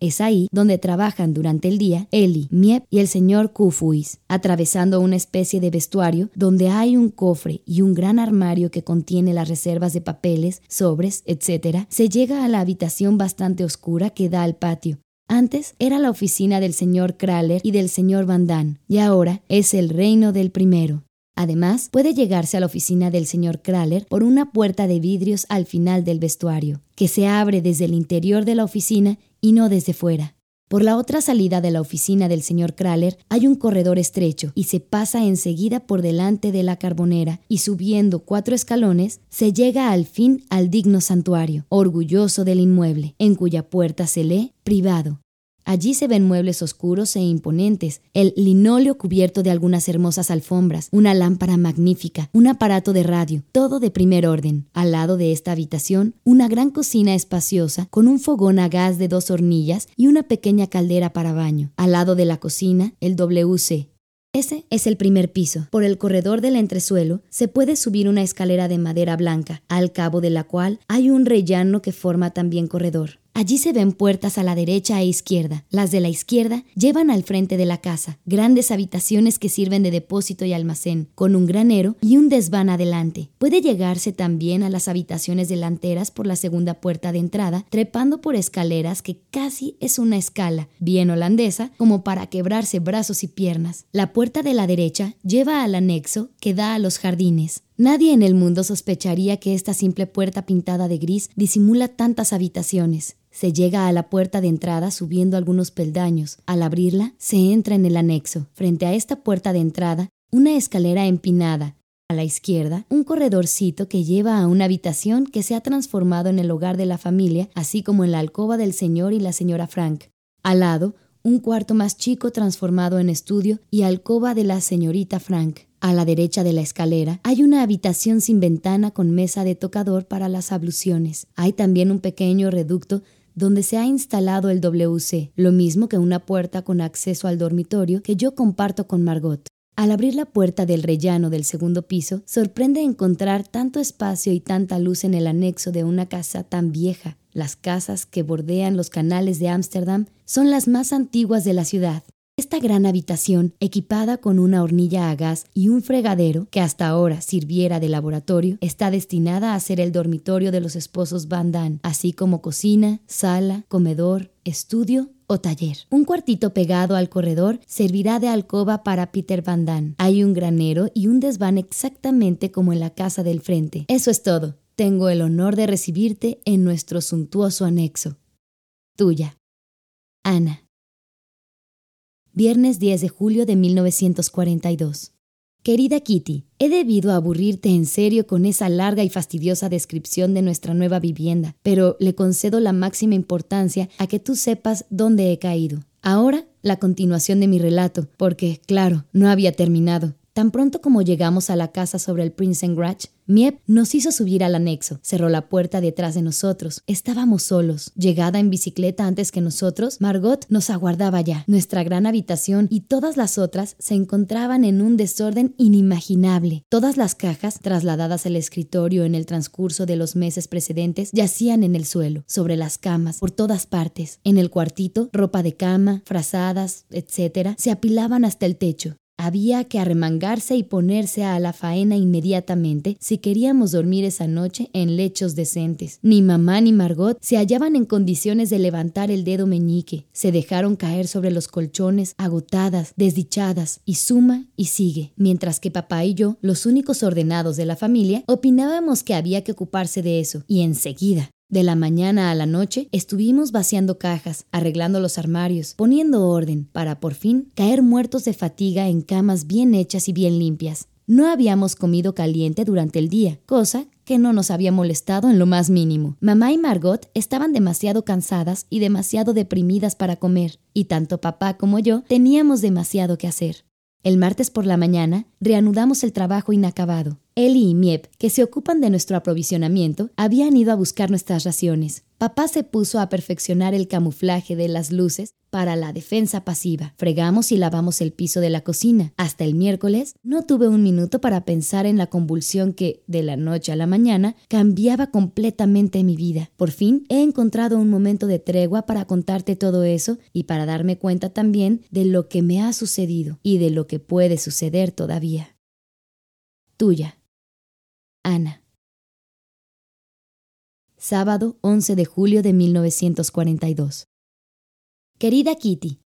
Es ahí donde trabajan durante el día Eli, Miep y el señor Kufuis, atravesando una especie de vestuario donde hay un cofre y un gran armario que contiene las reservas de papeles, sobres, etc. Se llega a la habitación bastante oscura que da al patio. Antes era la oficina del señor Kraler y del señor Van Damme, y ahora es el reino del primero. Además, puede llegarse a la oficina del señor Kraler por una puerta de vidrios al final del vestuario, que se abre desde el interior de la oficina y no desde fuera. Por la otra salida de la oficina del señor Kraler hay un corredor estrecho y se pasa enseguida por delante de la carbonera y subiendo cuatro escalones se llega al fin al digno santuario, orgulloso del inmueble, en cuya puerta se lee privado Allí se ven muebles oscuros e imponentes, el linóleo cubierto de algunas hermosas alfombras, una lámpara magnífica, un aparato de radio, todo de primer orden. Al lado de esta habitación, una gran cocina espaciosa con un fogón a gas de dos hornillas y una pequeña caldera para baño. Al lado de la cocina, el WC, ese es el primer piso. Por el corredor del entresuelo se puede subir una escalera de madera blanca, al cabo de la cual hay un rellano que forma también corredor. Allí se ven puertas a la derecha e izquierda. Las de la izquierda llevan al frente de la casa, grandes habitaciones que sirven de depósito y almacén, con un granero y un desván adelante. Puede llegarse también a las habitaciones delanteras por la segunda puerta de entrada, trepando por escaleras que casi es una escala, bien holandesa, como para quebrarse brazos y piernas. La puerta de la derecha lleva al anexo que da a los jardines. Nadie en el mundo sospecharía que esta simple puerta pintada de gris disimula tantas habitaciones. Se llega a la puerta de entrada subiendo algunos peldaños. Al abrirla, se entra en el anexo. Frente a esta puerta de entrada, una escalera empinada. A la izquierda, un corredorcito que lleva a una habitación que se ha transformado en el hogar de la familia, así como en la alcoba del señor y la señora Frank. Al lado, un cuarto más chico transformado en estudio y alcoba de la señorita Frank. A la derecha de la escalera hay una habitación sin ventana con mesa de tocador para las abluciones. Hay también un pequeño reducto donde se ha instalado el WC, lo mismo que una puerta con acceso al dormitorio que yo comparto con Margot. Al abrir la puerta del rellano del segundo piso, sorprende encontrar tanto espacio y tanta luz en el anexo de una casa tan vieja. Las casas que bordean los canales de Ámsterdam son las más antiguas de la ciudad. Esta gran habitación, equipada con una hornilla a gas y un fregadero que hasta ahora sirviera de laboratorio, está destinada a ser el dormitorio de los esposos Van Damme, así como cocina, sala, comedor, estudio o taller. Un cuartito pegado al corredor servirá de alcoba para Peter Van Damme. Hay un granero y un desván exactamente como en la casa del frente. Eso es todo. Tengo el honor de recibirte en nuestro suntuoso anexo. Tuya. Ana. Viernes 10 de julio de 1942. Querida Kitty, he debido aburrirte en serio con esa larga y fastidiosa descripción de nuestra nueva vivienda, pero le concedo la máxima importancia a que tú sepas dónde he caído. Ahora, la continuación de mi relato, porque, claro, no había terminado. Tan pronto como llegamos a la casa sobre el Prinsengracht, Miep nos hizo subir al anexo, cerró la puerta detrás de nosotros. Estábamos solos. Llegada en bicicleta antes que nosotros, Margot nos aguardaba ya. Nuestra gran habitación y todas las otras se encontraban en un desorden inimaginable. Todas las cajas, trasladadas al escritorio en el transcurso de los meses precedentes, yacían en el suelo, sobre las camas, por todas partes. En el cuartito, ropa de cama, frazadas, etc., se apilaban hasta el techo. Había que arremangarse y ponerse a la faena inmediatamente si queríamos dormir esa noche en lechos decentes. Ni mamá ni Margot se hallaban en condiciones de levantar el dedo meñique. Se dejaron caer sobre los colchones, agotadas, desdichadas, y suma y sigue. Mientras que papá y yo, los únicos ordenados de la familia, opinábamos que había que ocuparse de eso. Y enseguida. De la mañana a la noche estuvimos vaciando cajas, arreglando los armarios, poniendo orden, para por fin caer muertos de fatiga en camas bien hechas y bien limpias. No habíamos comido caliente durante el día, cosa que no nos había molestado en lo más mínimo. Mamá y Margot estaban demasiado cansadas y demasiado deprimidas para comer, y tanto papá como yo teníamos demasiado que hacer. El martes por la mañana reanudamos el trabajo inacabado. Eli y Miep, que se ocupan de nuestro aprovisionamiento, habían ido a buscar nuestras raciones. Papá se puso a perfeccionar el camuflaje de las luces para la defensa pasiva. Fregamos y lavamos el piso de la cocina. Hasta el miércoles no tuve un minuto para pensar en la convulsión que, de la noche a la mañana, cambiaba completamente mi vida. Por fin he encontrado un momento de tregua para contarte todo eso y para darme cuenta también de lo que me ha sucedido y de lo que puede suceder todavía. Tuya. Ana. Sábado 11 de julio de 1942. Querida Kitty,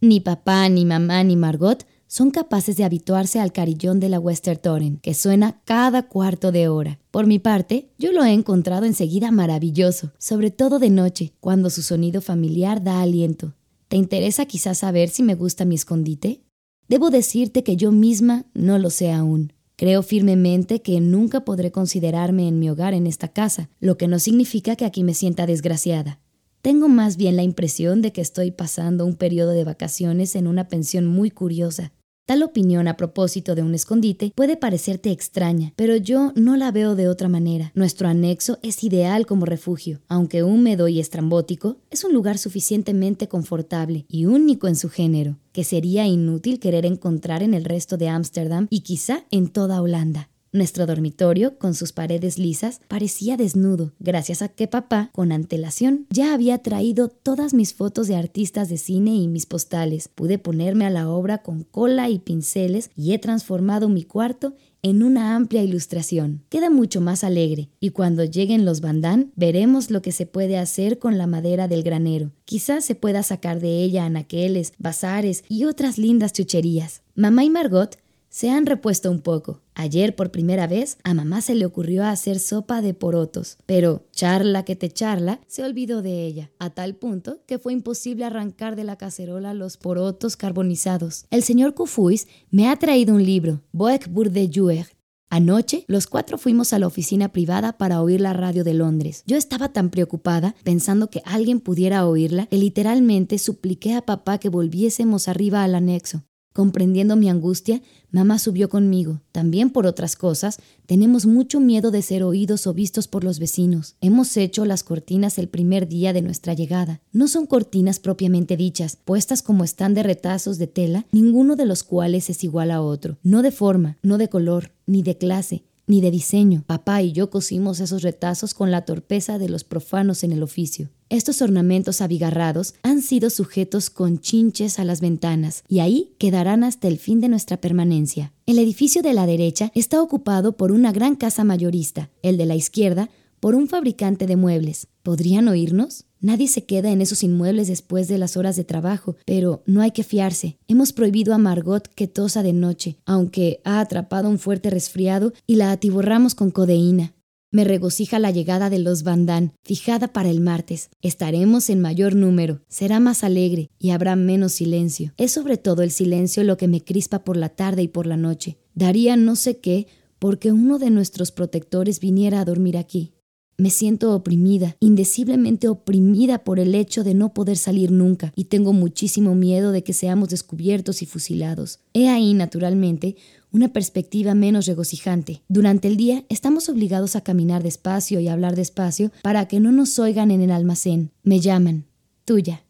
ni papá, ni mamá, ni Margot son capaces de habituarse al carillón de la Westertoren, que suena cada cuarto de hora. Por mi parte, yo lo he encontrado enseguida maravilloso, sobre todo de noche, cuando su sonido familiar da aliento. ¿Te interesa quizás saber si me gusta mi escondite? Debo decirte que yo misma no lo sé aún. Creo firmemente que nunca podré considerarme en mi hogar en esta casa, lo que no significa que aquí me sienta desgraciada. Tengo más bien la impresión de que estoy pasando un periodo de vacaciones en una pensión muy curiosa. Tal opinión a propósito de un escondite puede parecerte extraña, pero yo no la veo de otra manera. Nuestro anexo es ideal como refugio. Aunque húmedo y estrambótico, es un lugar suficientemente confortable y único en su género, que sería inútil querer encontrar en el resto de Ámsterdam y quizá en toda Holanda. Nuestro dormitorio, con sus paredes lisas, parecía desnudo, gracias a que papá, con antelación, ya había traído todas mis fotos de artistas de cine y mis postales. Pude ponerme a la obra con cola y pinceles y he transformado mi cuarto en una amplia ilustración. Queda mucho más alegre, y cuando lleguen los bandán, veremos lo que se puede hacer con la madera del granero. Quizás se pueda sacar de ella anaqueles, bazares y otras lindas chucherías. Mamá y Margot se han repuesto un poco. Ayer por primera vez a mamá se le ocurrió hacer sopa de porotos, pero charla que te charla se olvidó de ella, a tal punto que fue imposible arrancar de la cacerola los porotos carbonizados. El señor Kufuis me ha traído un libro, Boek de Jouer. Anoche, los cuatro fuimos a la oficina privada para oír la radio de Londres. Yo estaba tan preocupada, pensando que alguien pudiera oírla, que literalmente supliqué a papá que volviésemos arriba al anexo. Comprendiendo mi angustia, mamá subió conmigo. También por otras cosas, tenemos mucho miedo de ser oídos o vistos por los vecinos. Hemos hecho las cortinas el primer día de nuestra llegada. No son cortinas propiamente dichas, puestas como están de retazos de tela, ninguno de los cuales es igual a otro. No de forma, no de color, ni de clase, ni de diseño. Papá y yo cosimos esos retazos con la torpeza de los profanos en el oficio. Estos ornamentos abigarrados han sido sujetos con chinches a las ventanas y ahí quedarán hasta el fin de nuestra permanencia. El edificio de la derecha está ocupado por una gran casa mayorista, el de la izquierda por un fabricante de muebles. ¿Podrían oírnos? Nadie se queda en esos inmuebles después de las horas de trabajo, pero no hay que fiarse. Hemos prohibido a Margot que tosa de noche, aunque ha atrapado un fuerte resfriado y la atiborramos con codeína. Me regocija la llegada de los Bandán, fijada para el martes. Estaremos en mayor número, será más alegre y habrá menos silencio. Es sobre todo el silencio lo que me crispa por la tarde y por la noche. Daría no sé qué porque uno de nuestros protectores viniera a dormir aquí. Me siento oprimida, indeciblemente oprimida por el hecho de no poder salir nunca, y tengo muchísimo miedo de que seamos descubiertos y fusilados. He ahí, naturalmente, una perspectiva menos regocijante. Durante el día estamos obligados a caminar despacio y hablar despacio para que no nos oigan en el almacén. Me llaman. Tuya.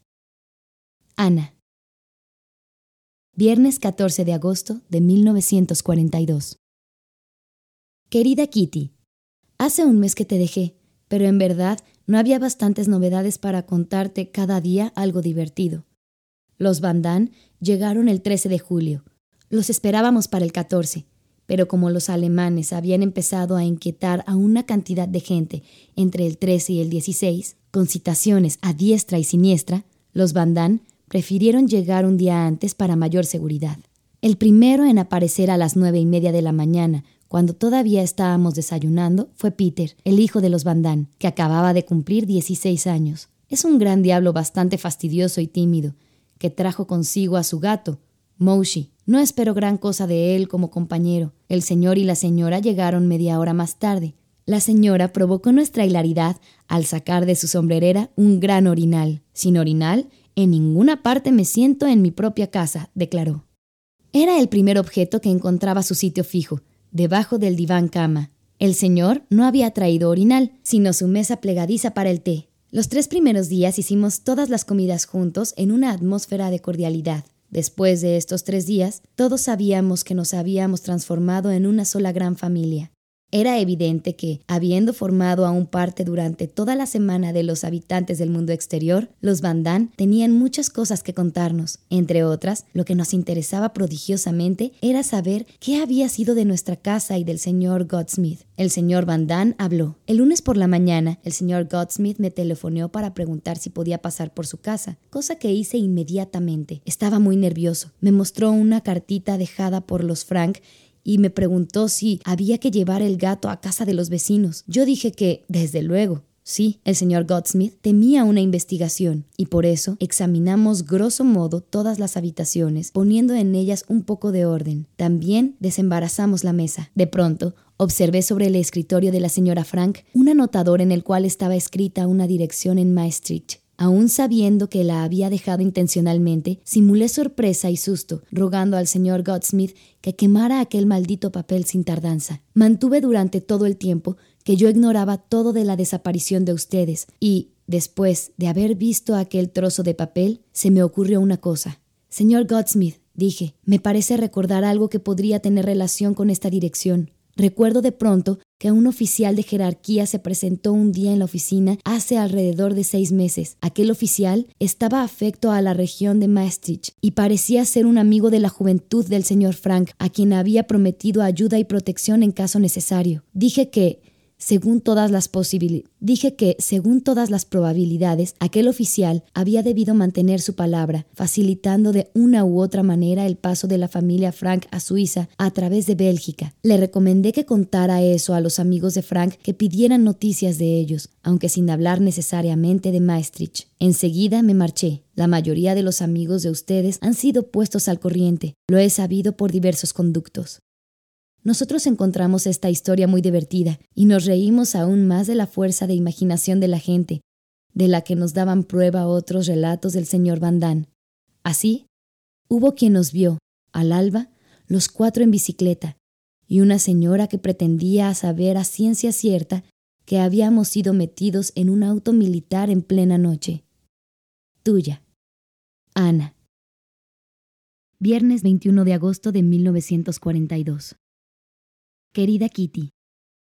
Ana. Viernes 14 de agosto de 1942. Querida Kitty, Hace un mes que te dejé, pero en verdad no había bastantes novedades para contarte cada día algo divertido. Los Bandán llegaron el 13 de julio. Los esperábamos para el 14, pero como los alemanes habían empezado a inquietar a una cantidad de gente entre el 13 y el 16, con citaciones a diestra y siniestra, los Bandán prefirieron llegar un día antes para mayor seguridad. El primero en aparecer a las nueve y media de la mañana cuando todavía estábamos desayunando, fue Peter, el hijo de los Bandán, que acababa de cumplir 16 años. Es un gran diablo bastante fastidioso y tímido, que trajo consigo a su gato, Moshi. No espero gran cosa de él como compañero. El señor y la señora llegaron media hora más tarde. La señora provocó nuestra hilaridad al sacar de su sombrerera un gran orinal. Sin orinal, en ninguna parte me siento en mi propia casa, declaró. Era el primer objeto que encontraba su sitio fijo, debajo del diván cama. El señor no había traído orinal, sino su mesa plegadiza para el té. Los tres primeros días hicimos todas las comidas juntos en una atmósfera de cordialidad. Después de estos tres días, todos sabíamos que nos habíamos transformado en una sola gran familia. Era evidente que, habiendo formado aún parte durante toda la semana de los habitantes del mundo exterior, los Bandán tenían muchas cosas que contarnos. Entre otras, lo que nos interesaba prodigiosamente era saber qué había sido de nuestra casa y del señor Godsmith. El señor Bandán habló. El lunes por la mañana, el señor Godsmith me telefoneó para preguntar si podía pasar por su casa, cosa que hice inmediatamente. Estaba muy nervioso. Me mostró una cartita dejada por los Frank y me preguntó si había que llevar el gato a casa de los vecinos. Yo dije que, desde luego, Sí, el señor Godsmith temía una investigación y por eso examinamos grosso modo todas las habitaciones, poniendo en ellas un poco de orden. También desembarazamos la mesa. De pronto, observé sobre el escritorio de la señora Frank un anotador en el cual estaba escrita una dirección en Maastricht. Aún sabiendo que la había dejado intencionalmente, simulé sorpresa y susto, rogando al señor Godsmith que quemara aquel maldito papel sin tardanza. Mantuve durante todo el tiempo que yo ignoraba todo de la desaparición de ustedes, y, después de haber visto aquel trozo de papel, se me ocurrió una cosa. Señor Godsmith, dije, me parece recordar algo que podría tener relación con esta dirección. Recuerdo de pronto que un oficial de jerarquía se presentó un día en la oficina hace alrededor de seis meses. Aquel oficial estaba afecto a la región de Maastricht y parecía ser un amigo de la juventud del señor Frank, a quien había prometido ayuda y protección en caso necesario. Dije que, según todas las posibilidades. Dije que, según todas las probabilidades, aquel oficial había debido mantener su palabra, facilitando de una u otra manera el paso de la familia Frank a Suiza a través de Bélgica. Le recomendé que contara eso a los amigos de Frank que pidieran noticias de ellos, aunque sin hablar necesariamente de Maastricht. Enseguida me marché. La mayoría de los amigos de ustedes han sido puestos al corriente. Lo he sabido por diversos conductos. Nosotros encontramos esta historia muy divertida y nos reímos aún más de la fuerza de imaginación de la gente, de la que nos daban prueba otros relatos del señor Van Así, hubo quien nos vio, al alba, los cuatro en bicicleta, y una señora que pretendía saber a ciencia cierta que habíamos sido metidos en un auto militar en plena noche. Tuya. Ana. Viernes 21 de agosto de 1942. Querida Kitty,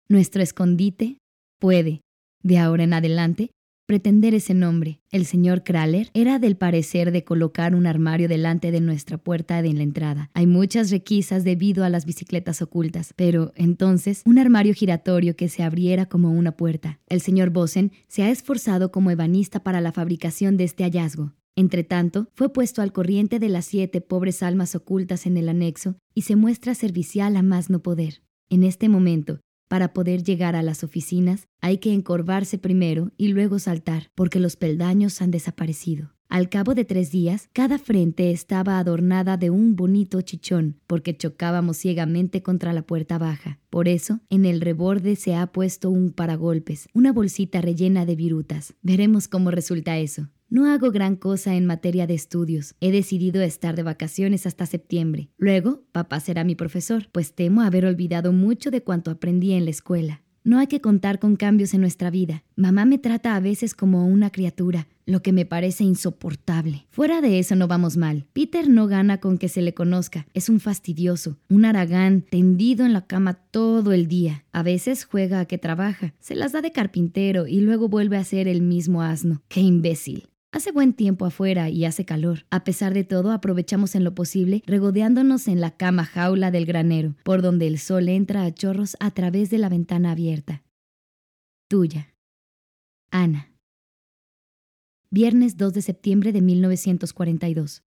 nuestro escondite puede, de ahora en adelante, pretender ese nombre. El señor Kraler era del parecer de colocar un armario delante de nuestra puerta de la entrada. Hay muchas requisas debido a las bicicletas ocultas, pero entonces un armario giratorio que se abriera como una puerta. El señor Bosen se ha esforzado como ebanista para la fabricación de este hallazgo. Entretanto, fue puesto al corriente de las siete pobres almas ocultas en el anexo y se muestra servicial a más no poder. En este momento, para poder llegar a las oficinas hay que encorvarse primero y luego saltar, porque los peldaños han desaparecido. Al cabo de tres días, cada frente estaba adornada de un bonito chichón, porque chocábamos ciegamente contra la puerta baja. Por eso, en el reborde se ha puesto un paragolpes, una bolsita rellena de virutas. Veremos cómo resulta eso. No hago gran cosa en materia de estudios. He decidido estar de vacaciones hasta septiembre. Luego, papá será mi profesor, pues temo haber olvidado mucho de cuanto aprendí en la escuela. No hay que contar con cambios en nuestra vida. Mamá me trata a veces como una criatura, lo que me parece insoportable. Fuera de eso no vamos mal. Peter no gana con que se le conozca. Es un fastidioso, un aragán, tendido en la cama todo el día. A veces juega a que trabaja, se las da de carpintero y luego vuelve a ser el mismo asno. ¡Qué imbécil! Hace buen tiempo afuera y hace calor. A pesar de todo, aprovechamos en lo posible regodeándonos en la cama jaula del granero, por donde el sol entra a chorros a través de la ventana abierta. Tuya. Ana. Viernes 2 de septiembre de 1942.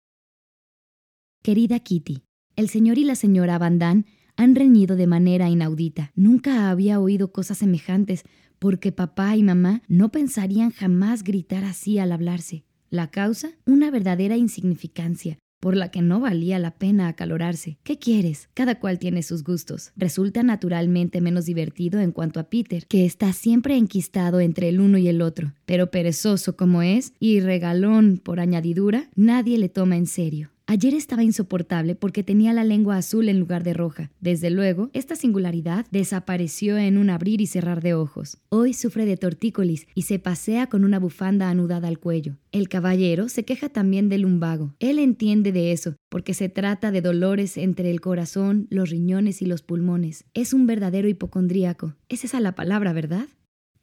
Querida Kitty, el señor y la señora Van han reñido de manera inaudita. Nunca había oído cosas semejantes, porque papá y mamá no pensarían jamás gritar así al hablarse. La causa, una verdadera insignificancia, por la que no valía la pena acalorarse. ¿Qué quieres? Cada cual tiene sus gustos. Resulta naturalmente menos divertido en cuanto a Peter, que está siempre enquistado entre el uno y el otro, pero perezoso como es y regalón por añadidura, nadie le toma en serio. Ayer estaba insoportable porque tenía la lengua azul en lugar de roja. Desde luego, esta singularidad desapareció en un abrir y cerrar de ojos. Hoy sufre de tortícolis y se pasea con una bufanda anudada al cuello. El caballero se queja también del lumbago. Él entiende de eso, porque se trata de dolores entre el corazón, los riñones y los pulmones. Es un verdadero hipocondríaco. Es esa la palabra, ¿verdad?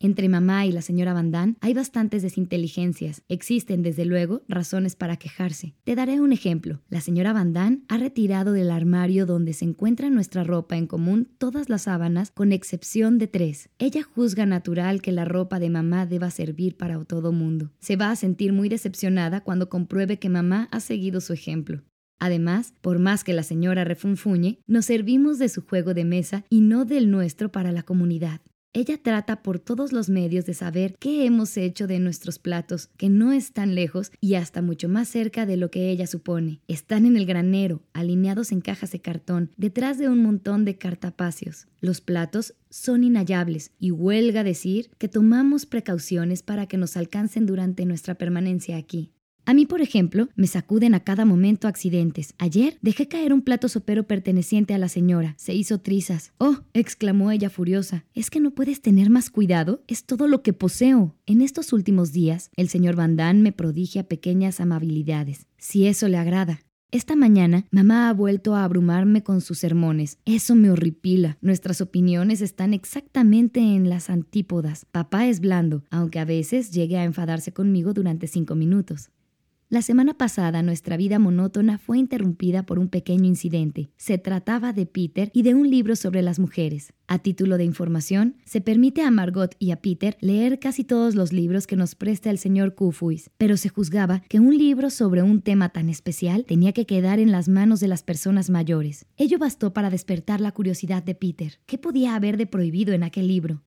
Entre mamá y la señora Van hay bastantes desinteligencias. Existen, desde luego, razones para quejarse. Te daré un ejemplo. La señora Van ha retirado del armario donde se encuentra nuestra ropa en común todas las sábanas, con excepción de tres. Ella juzga natural que la ropa de mamá deba servir para todo mundo. Se va a sentir muy decepcionada cuando compruebe que mamá ha seguido su ejemplo. Además, por más que la señora refunfuñe, nos servimos de su juego de mesa y no del nuestro para la comunidad. Ella trata por todos los medios de saber qué hemos hecho de nuestros platos, que no están lejos y hasta mucho más cerca de lo que ella supone. Están en el granero, alineados en cajas de cartón, detrás de un montón de cartapacios. Los platos son inhallables y huelga decir que tomamos precauciones para que nos alcancen durante nuestra permanencia aquí. A mí, por ejemplo, me sacuden a cada momento accidentes. Ayer dejé caer un plato sopero perteneciente a la señora. Se hizo trizas. Oh, exclamó ella furiosa. ¿Es que no puedes tener más cuidado? Es todo lo que poseo. En estos últimos días, el señor Van me prodigia pequeñas amabilidades. Si eso le agrada. Esta mañana, mamá ha vuelto a abrumarme con sus sermones. Eso me horripila. Nuestras opiniones están exactamente en las antípodas. Papá es blando, aunque a veces llegue a enfadarse conmigo durante cinco minutos. La semana pasada nuestra vida monótona fue interrumpida por un pequeño incidente. Se trataba de Peter y de un libro sobre las mujeres. A título de información, se permite a Margot y a Peter leer casi todos los libros que nos presta el señor Kufuis, pero se juzgaba que un libro sobre un tema tan especial tenía que quedar en las manos de las personas mayores. Ello bastó para despertar la curiosidad de Peter. ¿Qué podía haber de prohibido en aquel libro?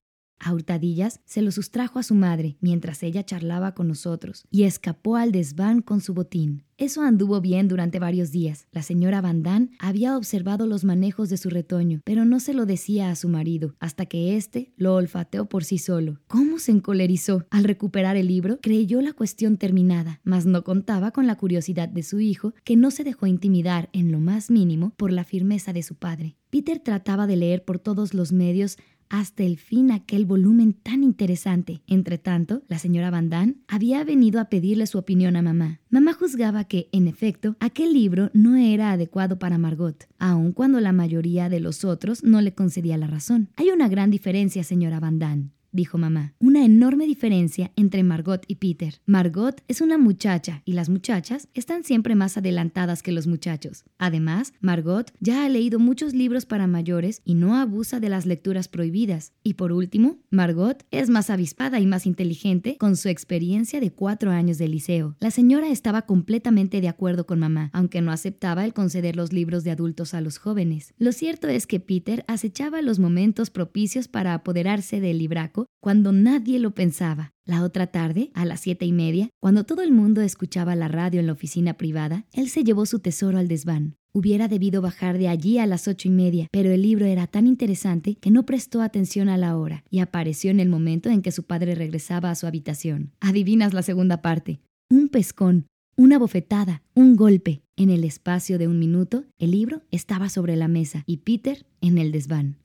A hurtadillas se lo sustrajo a su madre mientras ella charlaba con nosotros y escapó al desván con su botín. Eso anduvo bien durante varios días. La señora Van había observado los manejos de su retoño, pero no se lo decía a su marido, hasta que éste lo olfateó por sí solo. ¿Cómo se encolerizó? Al recuperar el libro, creyó la cuestión terminada, mas no contaba con la curiosidad de su hijo, que no se dejó intimidar en lo más mínimo por la firmeza de su padre. Peter trataba de leer por todos los medios hasta el fin aquel volumen tan interesante. Entre tanto, la señora Van Damme había venido a pedirle su opinión a mamá. Mamá juzgaba que, en efecto, aquel libro no era adecuado para Margot, aun cuando la mayoría de los otros no le concedía la razón. Hay una gran diferencia, señora Van Damme. Dijo mamá. Una enorme diferencia entre Margot y Peter. Margot es una muchacha y las muchachas están siempre más adelantadas que los muchachos. Además, Margot ya ha leído muchos libros para mayores y no abusa de las lecturas prohibidas. Y por último, Margot es más avispada y más inteligente con su experiencia de cuatro años de liceo. La señora estaba completamente de acuerdo con mamá, aunque no aceptaba el conceder los libros de adultos a los jóvenes. Lo cierto es que Peter acechaba los momentos propicios para apoderarse del libraco cuando nadie lo pensaba. La otra tarde, a las siete y media, cuando todo el mundo escuchaba la radio en la oficina privada, él se llevó su tesoro al desván. Hubiera debido bajar de allí a las ocho y media, pero el libro era tan interesante que no prestó atención a la hora y apareció en el momento en que su padre regresaba a su habitación. Adivinas la segunda parte. Un pescón, una bofetada, un golpe. En el espacio de un minuto, el libro estaba sobre la mesa y Peter en el desván.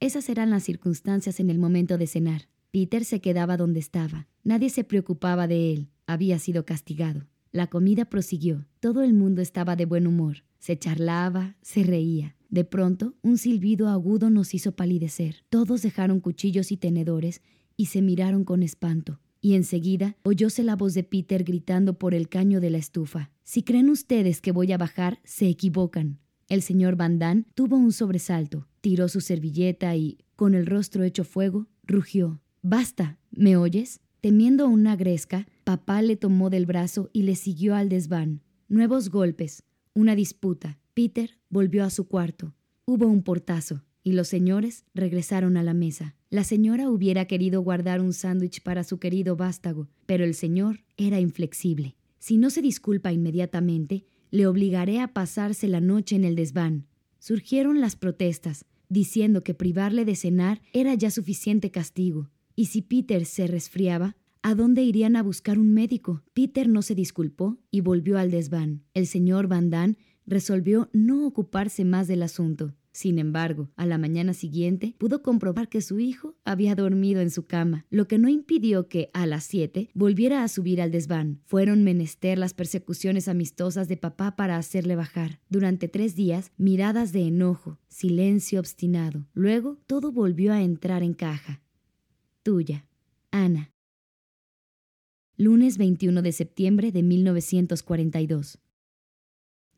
Esas eran las circunstancias en el momento de cenar. Peter se quedaba donde estaba. Nadie se preocupaba de él. Había sido castigado. La comida prosiguió. Todo el mundo estaba de buen humor. Se charlaba, se reía. De pronto, un silbido agudo nos hizo palidecer. Todos dejaron cuchillos y tenedores y se miraron con espanto. Y enseguida oyóse la voz de Peter gritando por el caño de la estufa. Si creen ustedes que voy a bajar, se equivocan. El señor Damme tuvo un sobresalto, tiró su servilleta y, con el rostro hecho fuego, rugió. Basta, ¿me oyes? Temiendo una gresca, papá le tomó del brazo y le siguió al desván. Nuevos golpes, una disputa. Peter volvió a su cuarto. Hubo un portazo y los señores regresaron a la mesa. La señora hubiera querido guardar un sándwich para su querido vástago, pero el señor era inflexible. Si no se disculpa inmediatamente, le obligaré a pasarse la noche en el desván. Surgieron las protestas, diciendo que privarle de cenar era ya suficiente castigo. Y si Peter se resfriaba, ¿a dónde irían a buscar un médico? Peter no se disculpó y volvió al desván. El señor Van Damme resolvió no ocuparse más del asunto. Sin embargo, a la mañana siguiente pudo comprobar que su hijo había dormido en su cama, lo que no impidió que, a las siete, volviera a subir al desván. Fueron menester las persecuciones amistosas de papá para hacerle bajar. Durante tres días, miradas de enojo, silencio obstinado. Luego, todo volvió a entrar en caja. Tuya, Ana. Lunes 21 de septiembre de 1942.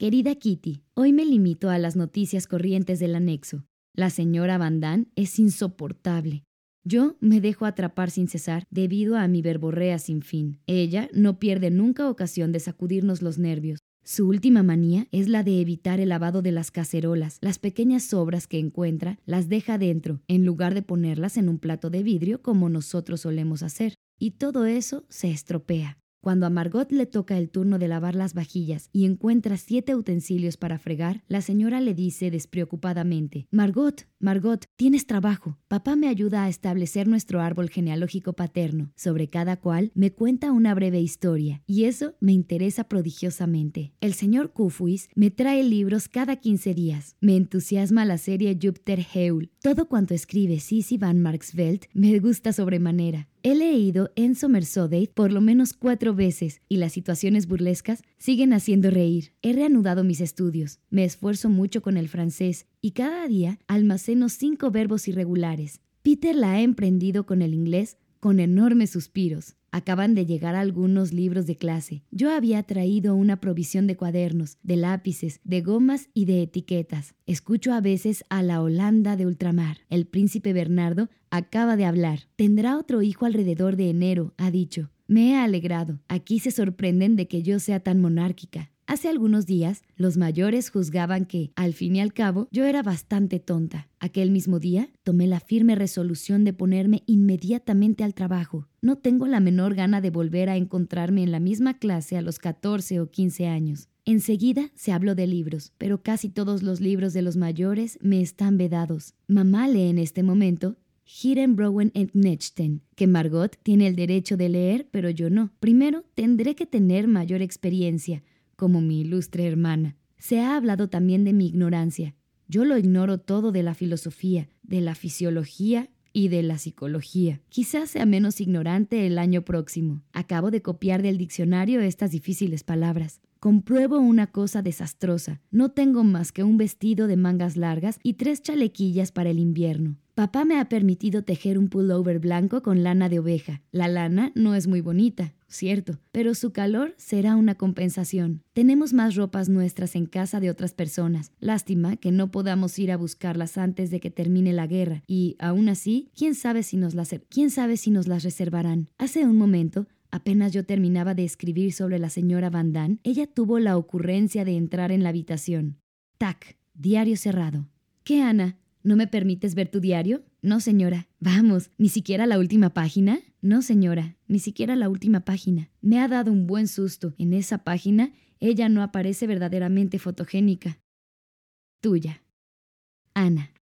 Querida Kitty, hoy me limito a las noticias corrientes del anexo. La señora Van Damme es insoportable. Yo me dejo atrapar sin cesar debido a mi verborrea sin fin. Ella no pierde nunca ocasión de sacudirnos los nervios. Su última manía es la de evitar el lavado de las cacerolas. Las pequeñas sobras que encuentra las deja dentro, en lugar de ponerlas en un plato de vidrio como nosotros solemos hacer. Y todo eso se estropea. Cuando a Margot le toca el turno de lavar las vajillas y encuentra siete utensilios para fregar, la señora le dice despreocupadamente, Margot, Margot, tienes trabajo. Papá me ayuda a establecer nuestro árbol genealógico paterno. Sobre cada cual me cuenta una breve historia, y eso me interesa prodigiosamente. El señor Kufuis me trae libros cada 15 días. Me entusiasma la serie Jupiter Heul. Todo cuanto escribe Sissy van Marksveld me gusta sobremanera. He leído En Somersault por lo menos cuatro veces y las situaciones burlescas siguen haciendo reír. He reanudado mis estudios, me esfuerzo mucho con el francés y cada día almaceno cinco verbos irregulares. Peter la ha emprendido con el inglés con enormes suspiros. Acaban de llegar algunos libros de clase. Yo había traído una provisión de cuadernos, de lápices, de gomas y de etiquetas. Escucho a veces a la Holanda de ultramar. El príncipe Bernardo acaba de hablar. Tendrá otro hijo alrededor de enero, ha dicho. Me he alegrado. Aquí se sorprenden de que yo sea tan monárquica. Hace algunos días, los mayores juzgaban que, al fin y al cabo, yo era bastante tonta. Aquel mismo día, tomé la firme resolución de ponerme inmediatamente al trabajo. No tengo la menor gana de volver a encontrarme en la misma clase a los 14 o 15 años. Enseguida se habló de libros, pero casi todos los libros de los mayores me están vedados. Mamá lee en este momento Browen and Nechten, que Margot tiene el derecho de leer, pero yo no. Primero, tendré que tener mayor experiencia, como mi ilustre hermana. Se ha hablado también de mi ignorancia. Yo lo ignoro todo de la filosofía, de la fisiología y de la psicología. Quizás sea menos ignorante el año próximo. Acabo de copiar del diccionario estas difíciles palabras. Compruebo una cosa desastrosa. No tengo más que un vestido de mangas largas y tres chalequillas para el invierno. Papá me ha permitido tejer un pullover blanco con lana de oveja. La lana no es muy bonita, cierto, pero su calor será una compensación. Tenemos más ropas nuestras en casa de otras personas. Lástima que no podamos ir a buscarlas antes de que termine la guerra, y aún así, quién sabe si nos las, quién sabe si nos las reservarán. Hace un momento, Apenas yo terminaba de escribir sobre la señora Van Damme, ella tuvo la ocurrencia de entrar en la habitación. Tac, diario cerrado. ¿Qué, Ana? ¿No me permites ver tu diario? No, señora. Vamos, ¿ni siquiera la última página? No, señora, ni siquiera la última página. Me ha dado un buen susto. En esa página ella no aparece verdaderamente fotogénica. Tuya. Ana.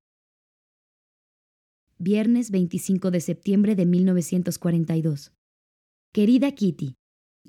Viernes 25 de septiembre de 1942. Querida Kitty,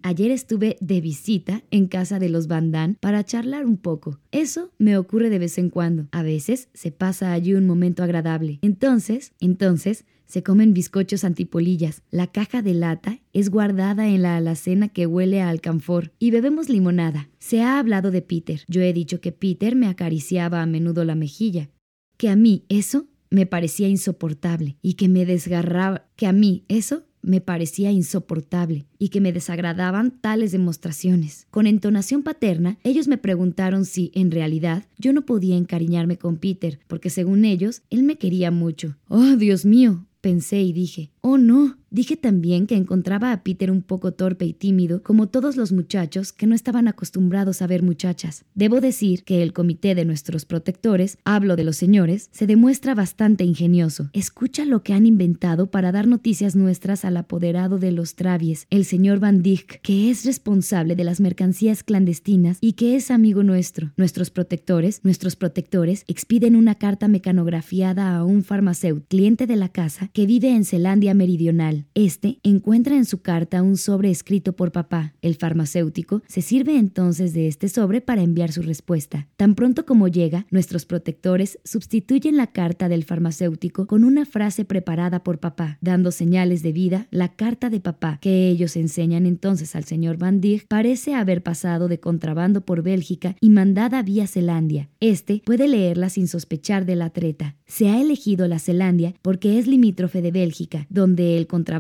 Ayer estuve de visita en casa de los Van para charlar un poco. Eso me ocurre de vez en cuando. A veces se pasa allí un momento agradable. Entonces, entonces, se comen bizcochos antipolillas. La caja de lata es guardada en la alacena que huele a alcanfor y bebemos limonada. Se ha hablado de Peter. Yo he dicho que Peter me acariciaba a menudo la mejilla. Que a mí eso me parecía insoportable y que me desgarraba. Que a mí eso me parecía insoportable y que me desagradaban tales demostraciones. Con entonación paterna, ellos me preguntaron si, en realidad, yo no podía encariñarme con Peter, porque según ellos, él me quería mucho. Oh, Dios mío, pensé y dije, oh no, Dije también que encontraba a Peter un poco torpe y tímido, como todos los muchachos que no estaban acostumbrados a ver muchachas. Debo decir que el comité de nuestros protectores, hablo de los señores, se demuestra bastante ingenioso. Escucha lo que han inventado para dar noticias nuestras al apoderado de los Travies, el señor Van Dijk, que es responsable de las mercancías clandestinas y que es amigo nuestro. Nuestros protectores, nuestros protectores, expiden una carta mecanografiada a un farmacéutico, cliente de la casa, que vive en Zelandia Meridional este encuentra en su carta un sobre escrito por papá. El farmacéutico se sirve entonces de este sobre para enviar su respuesta. Tan pronto como llega, nuestros protectores sustituyen la carta del farmacéutico con una frase preparada por papá, dando señales de vida. La carta de papá, que ellos enseñan entonces al señor Van Dijk, parece haber pasado de contrabando por Bélgica y mandada vía Zelandia. Este puede leerla sin sospechar de la treta. Se ha elegido la Zelandia porque es limítrofe de Bélgica, donde el contrabando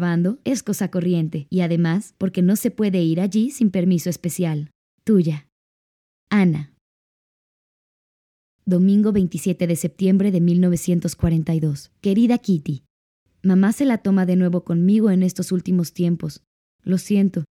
es cosa corriente y además porque no se puede ir allí sin permiso especial. Tuya. Ana. Domingo 27 de septiembre de 1942. Querida Kitty, mamá se la toma de nuevo conmigo en estos últimos tiempos. Lo siento,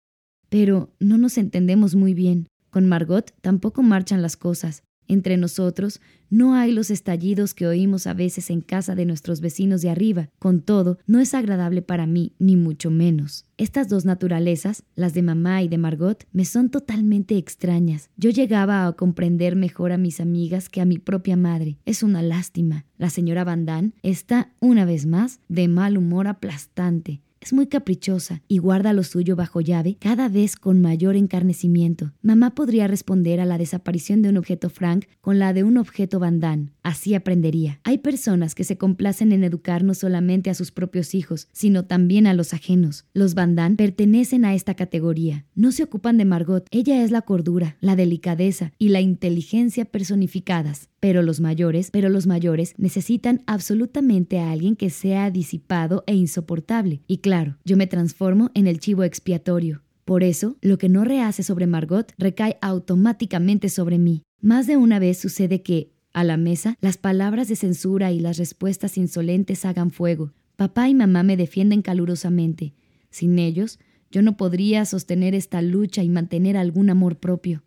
pero no nos entendemos muy bien. Con Margot tampoco marchan las cosas. Entre nosotros no hay los estallidos que oímos a veces en casa de nuestros vecinos de arriba. Con todo, no es agradable para mí, ni mucho menos. Estas dos naturalezas, las de mamá y de Margot, me son totalmente extrañas. Yo llegaba a comprender mejor a mis amigas que a mi propia madre. Es una lástima. La señora Van está, una vez más, de mal humor aplastante. Es muy caprichosa y guarda lo suyo bajo llave cada vez con mayor encarnecimiento. Mamá podría responder a la desaparición de un objeto Frank con la de un objeto Van Así aprendería. Hay personas que se complacen en educar no solamente a sus propios hijos, sino también a los ajenos. Los Van pertenecen a esta categoría. No se ocupan de Margot. Ella es la cordura, la delicadeza y la inteligencia personificadas. Pero los mayores, pero los mayores necesitan absolutamente a alguien que sea disipado e insoportable. Y claro, yo me transformo en el chivo expiatorio. Por eso, lo que no rehace sobre Margot recae automáticamente sobre mí. Más de una vez sucede que, a la mesa, las palabras de censura y las respuestas insolentes hagan fuego. Papá y mamá me defienden calurosamente. Sin ellos, yo no podría sostener esta lucha y mantener algún amor propio.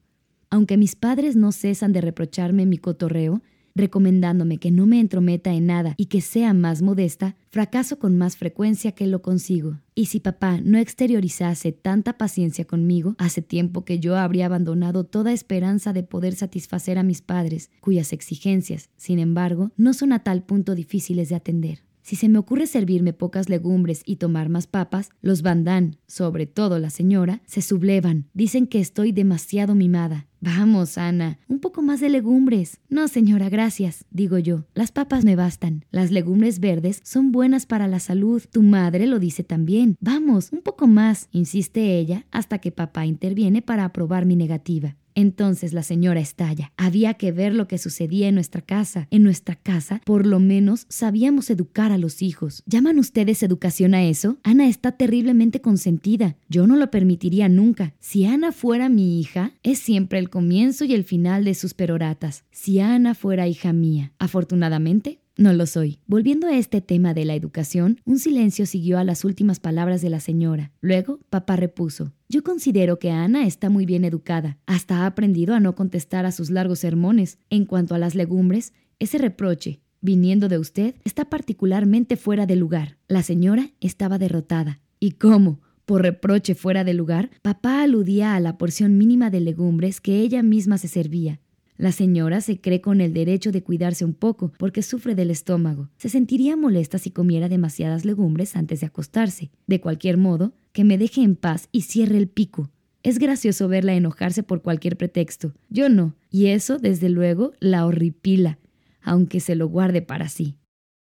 Aunque mis padres no cesan de reprocharme mi cotorreo, recomendándome que no me entrometa en nada y que sea más modesta, fracaso con más frecuencia que lo consigo. Y si papá no exteriorizase tanta paciencia conmigo, hace tiempo que yo habría abandonado toda esperanza de poder satisfacer a mis padres, cuyas exigencias, sin embargo, no son a tal punto difíciles de atender. Si se me ocurre servirme pocas legumbres y tomar más papas, los bandán, sobre todo la señora, se sublevan. Dicen que estoy demasiado mimada. Vamos, Ana, un poco más de legumbres. No, señora, gracias, digo yo. Las papas me bastan. Las legumbres verdes son buenas para la salud. Tu madre lo dice también. Vamos, un poco más, insiste ella, hasta que papá interviene para aprobar mi negativa. Entonces la señora estalla. Había que ver lo que sucedía en nuestra casa. En nuestra casa, por lo menos, sabíamos educar a los hijos. ¿Llaman ustedes educación a eso? Ana está terriblemente consentida. Yo no lo permitiría nunca. Si Ana fuera mi hija, es siempre el comienzo y el final de sus peroratas. Si Ana fuera hija mía. Afortunadamente, no lo soy. Volviendo a este tema de la educación, un silencio siguió a las últimas palabras de la señora. Luego, papá repuso. Yo considero que Ana está muy bien educada. Hasta ha aprendido a no contestar a sus largos sermones. En cuanto a las legumbres, ese reproche, viniendo de usted, está particularmente fuera de lugar. La señora estaba derrotada. ¿Y cómo? Por reproche fuera de lugar, papá aludía a la porción mínima de legumbres que ella misma se servía. La señora se cree con el derecho de cuidarse un poco porque sufre del estómago. Se sentiría molesta si comiera demasiadas legumbres antes de acostarse. De cualquier modo, que me deje en paz y cierre el pico. Es gracioso verla enojarse por cualquier pretexto. Yo no, y eso, desde luego, la horripila, aunque se lo guarde para sí.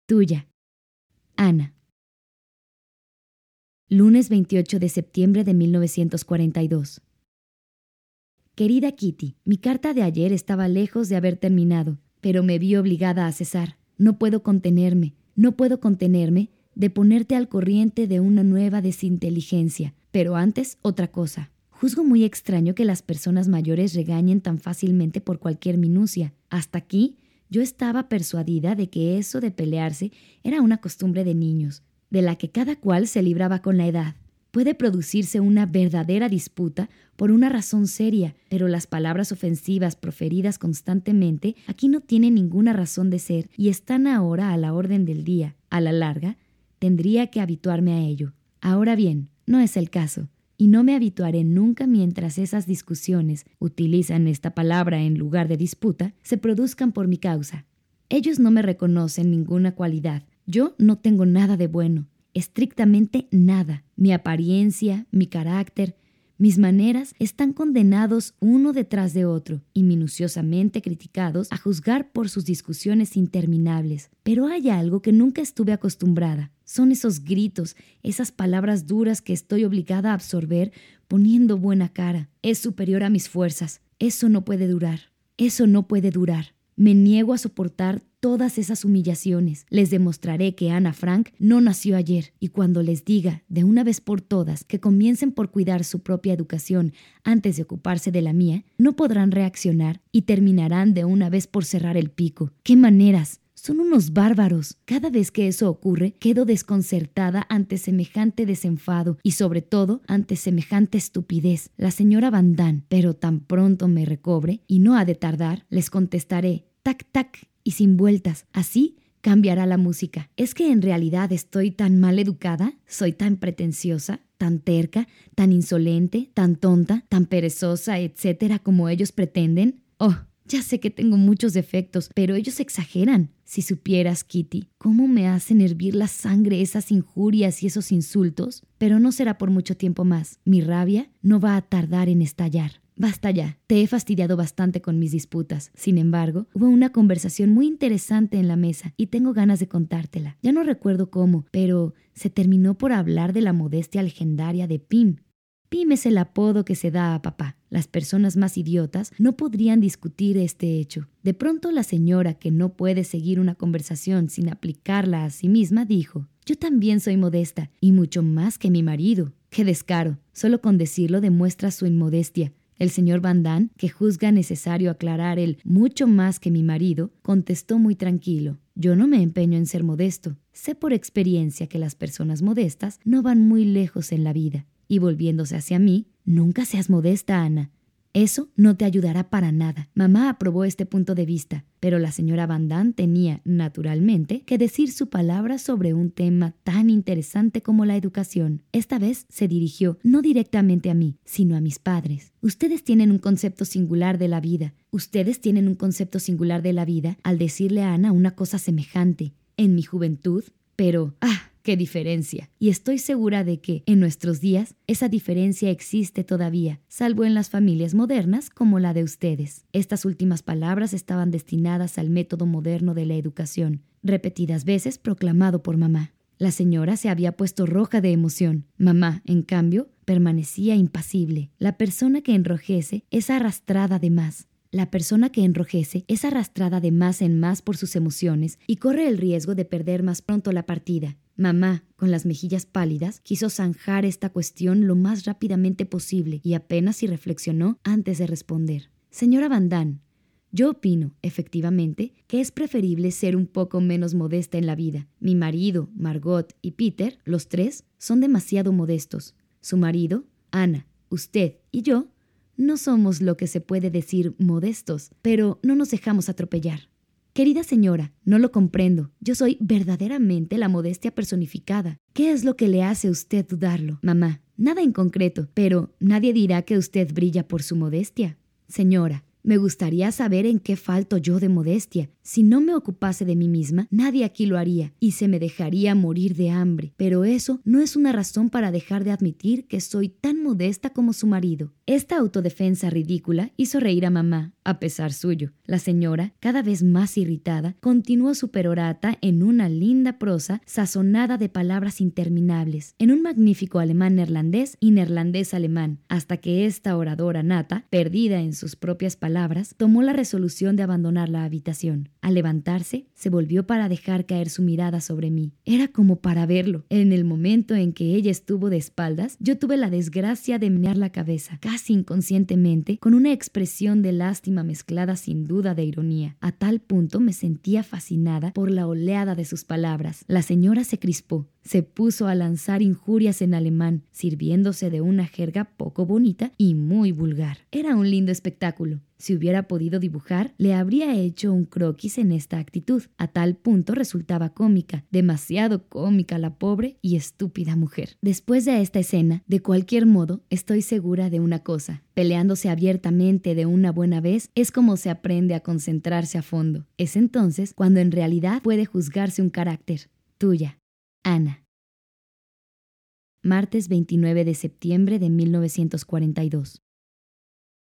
Tuya. Ana. Lunes 28 de septiembre de 1942. Querida Kitty, mi carta de ayer estaba lejos de haber terminado, pero me vi obligada a cesar. No puedo contenerme, no puedo contenerme de ponerte al corriente de una nueva desinteligencia. Pero antes, otra cosa. Juzgo muy extraño que las personas mayores regañen tan fácilmente por cualquier minucia. Hasta aquí, yo estaba persuadida de que eso de pelearse era una costumbre de niños, de la que cada cual se libraba con la edad puede producirse una verdadera disputa por una razón seria, pero las palabras ofensivas proferidas constantemente aquí no tienen ninguna razón de ser y están ahora a la orden del día. A la larga, tendría que habituarme a ello. Ahora bien, no es el caso, y no me habituaré nunca mientras esas discusiones, utilizan esta palabra en lugar de disputa, se produzcan por mi causa. Ellos no me reconocen ninguna cualidad. Yo no tengo nada de bueno, estrictamente nada. Mi apariencia, mi carácter, mis maneras están condenados uno detrás de otro y minuciosamente criticados a juzgar por sus discusiones interminables. Pero hay algo que nunca estuve acostumbrada. Son esos gritos, esas palabras duras que estoy obligada a absorber poniendo buena cara. Es superior a mis fuerzas. Eso no puede durar. Eso no puede durar. Me niego a soportar todas esas humillaciones. Les demostraré que Ana Frank no nació ayer y cuando les diga de una vez por todas que comiencen por cuidar su propia educación antes de ocuparse de la mía, no podrán reaccionar y terminarán de una vez por cerrar el pico. ¡Qué maneras! Son unos bárbaros. Cada vez que eso ocurre, quedo desconcertada ante semejante desenfado y sobre todo ante semejante estupidez. La señora Van pero tan pronto me recobre, y no ha de tardar, les contestaré tac, tac, y sin vueltas. Así cambiará la música. ¿Es que en realidad estoy tan mal educada? ¿Soy tan pretenciosa? ¿Tan terca? ¿Tan insolente? ¿Tan tonta? ¿Tan perezosa? etcétera, como ellos pretenden? Oh, ya sé que tengo muchos defectos, pero ellos exageran. Si supieras, Kitty, cómo me hacen hervir la sangre esas injurias y esos insultos, pero no será por mucho tiempo más. Mi rabia no va a tardar en estallar. Basta ya, te he fastidiado bastante con mis disputas. Sin embargo, hubo una conversación muy interesante en la mesa y tengo ganas de contártela. Ya no recuerdo cómo, pero se terminó por hablar de la modestia legendaria de Pim. Pim es el apodo que se da a papá. Las personas más idiotas no podrían discutir este hecho. De pronto la señora, que no puede seguir una conversación sin aplicarla a sí misma, dijo, Yo también soy modesta, y mucho más que mi marido. ¡Qué descaro! Solo con decirlo demuestra su inmodestia. El señor Van Damme, que juzga necesario aclarar el mucho más que mi marido, contestó muy tranquilo. Yo no me empeño en ser modesto. Sé por experiencia que las personas modestas no van muy lejos en la vida. Y volviéndose hacia mí, nunca seas modesta, Ana. Eso no te ayudará para nada. Mamá aprobó este punto de vista, pero la señora Van Damme tenía, naturalmente, que decir su palabra sobre un tema tan interesante como la educación. Esta vez se dirigió no directamente a mí, sino a mis padres. Ustedes tienen un concepto singular de la vida. Ustedes tienen un concepto singular de la vida al decirle a Ana una cosa semejante. En mi juventud, pero... ¡Ah! ¡Qué diferencia! Y estoy segura de que, en nuestros días, esa diferencia existe todavía, salvo en las familias modernas como la de ustedes. Estas últimas palabras estaban destinadas al método moderno de la educación, repetidas veces proclamado por mamá. La señora se había puesto roja de emoción. Mamá, en cambio, Permanecía impasible. La persona que enrojece es arrastrada de más. La persona que enrojece es arrastrada de más en más por sus emociones y corre el riesgo de perder más pronto la partida. Mamá, con las mejillas pálidas, quiso zanjar esta cuestión lo más rápidamente posible y apenas si reflexionó antes de responder. Señora Van yo opino, efectivamente, que es preferible ser un poco menos modesta en la vida. Mi marido, Margot y Peter, los tres, son demasiado modestos. Su marido, Ana, usted y yo, no somos lo que se puede decir modestos, pero no nos dejamos atropellar. Querida señora, no lo comprendo. Yo soy verdaderamente la modestia personificada. ¿Qué es lo que le hace a usted dudarlo, mamá? Nada en concreto, pero nadie dirá que usted brilla por su modestia. Señora, me gustaría saber en qué falto yo de modestia. Si no me ocupase de mí misma, nadie aquí lo haría y se me dejaría morir de hambre. Pero eso no es una razón para dejar de admitir que soy tan modesta como su marido. Esta autodefensa ridícula hizo reír a mamá, a pesar suyo. La señora, cada vez más irritada, continuó su perorata en una linda prosa sazonada de palabras interminables, en un magnífico alemán neerlandés y neerlandés alemán, hasta que esta oradora nata, perdida en sus propias palabras, tomó la resolución de abandonar la habitación. Al levantarse, se volvió para dejar caer su mirada sobre mí. Era como para verlo. En el momento en que ella estuvo de espaldas, yo tuve la desgracia de menear la cabeza, casi inconscientemente, con una expresión de lástima mezclada sin duda de ironía. A tal punto me sentía fascinada por la oleada de sus palabras. La señora se crispó, se puso a lanzar injurias en alemán, sirviéndose de una jerga poco bonita y muy vulgar. Era un lindo espectáculo. Si hubiera podido dibujar, le habría hecho un croquis en esta actitud. A tal punto resultaba cómica, demasiado cómica la pobre y estúpida mujer. Después de esta escena, de cualquier modo, estoy segura de una cosa. Peleándose abiertamente de una buena vez es como se aprende a concentrarse a fondo. Es entonces cuando en realidad puede juzgarse un carácter. Tuya, Ana. Martes 29 de septiembre de 1942.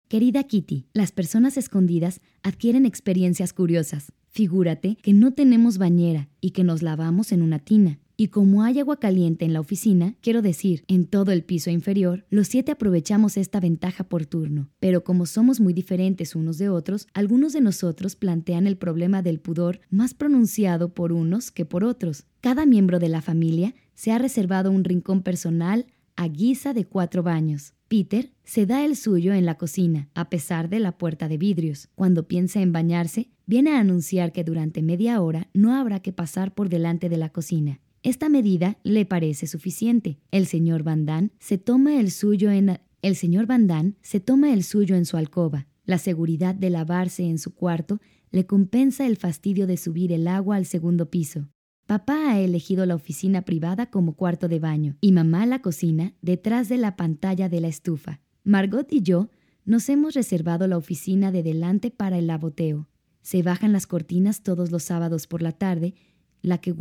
Querida Kitty, las personas escondidas adquieren experiencias curiosas. Figúrate que no tenemos bañera y que nos lavamos en una tina. Y como hay agua caliente en la oficina, quiero decir, en todo el piso inferior, los siete aprovechamos esta ventaja por turno. Pero como somos muy diferentes unos de otros, algunos de nosotros plantean el problema del pudor más pronunciado por unos que por otros. Cada miembro de la familia se ha reservado un rincón personal a guisa de cuatro baños. Peter se da el suyo en la cocina, a pesar de la puerta de vidrios. Cuando piensa en bañarse, viene a anunciar que durante media hora no habrá que pasar por delante de la cocina. Esta medida le parece suficiente. El señor Van se toma el suyo en el señor Van se toma el suyo en su alcoba. La seguridad de lavarse en su cuarto le compensa el fastidio de subir el agua al segundo piso. Papá ha elegido la oficina privada como cuarto de baño y mamá la cocina detrás de la pantalla de la estufa. Margot y yo nos hemos reservado la oficina de delante para el lavoteo. Se bajan las cortinas todos los sábados por la tarde, la que,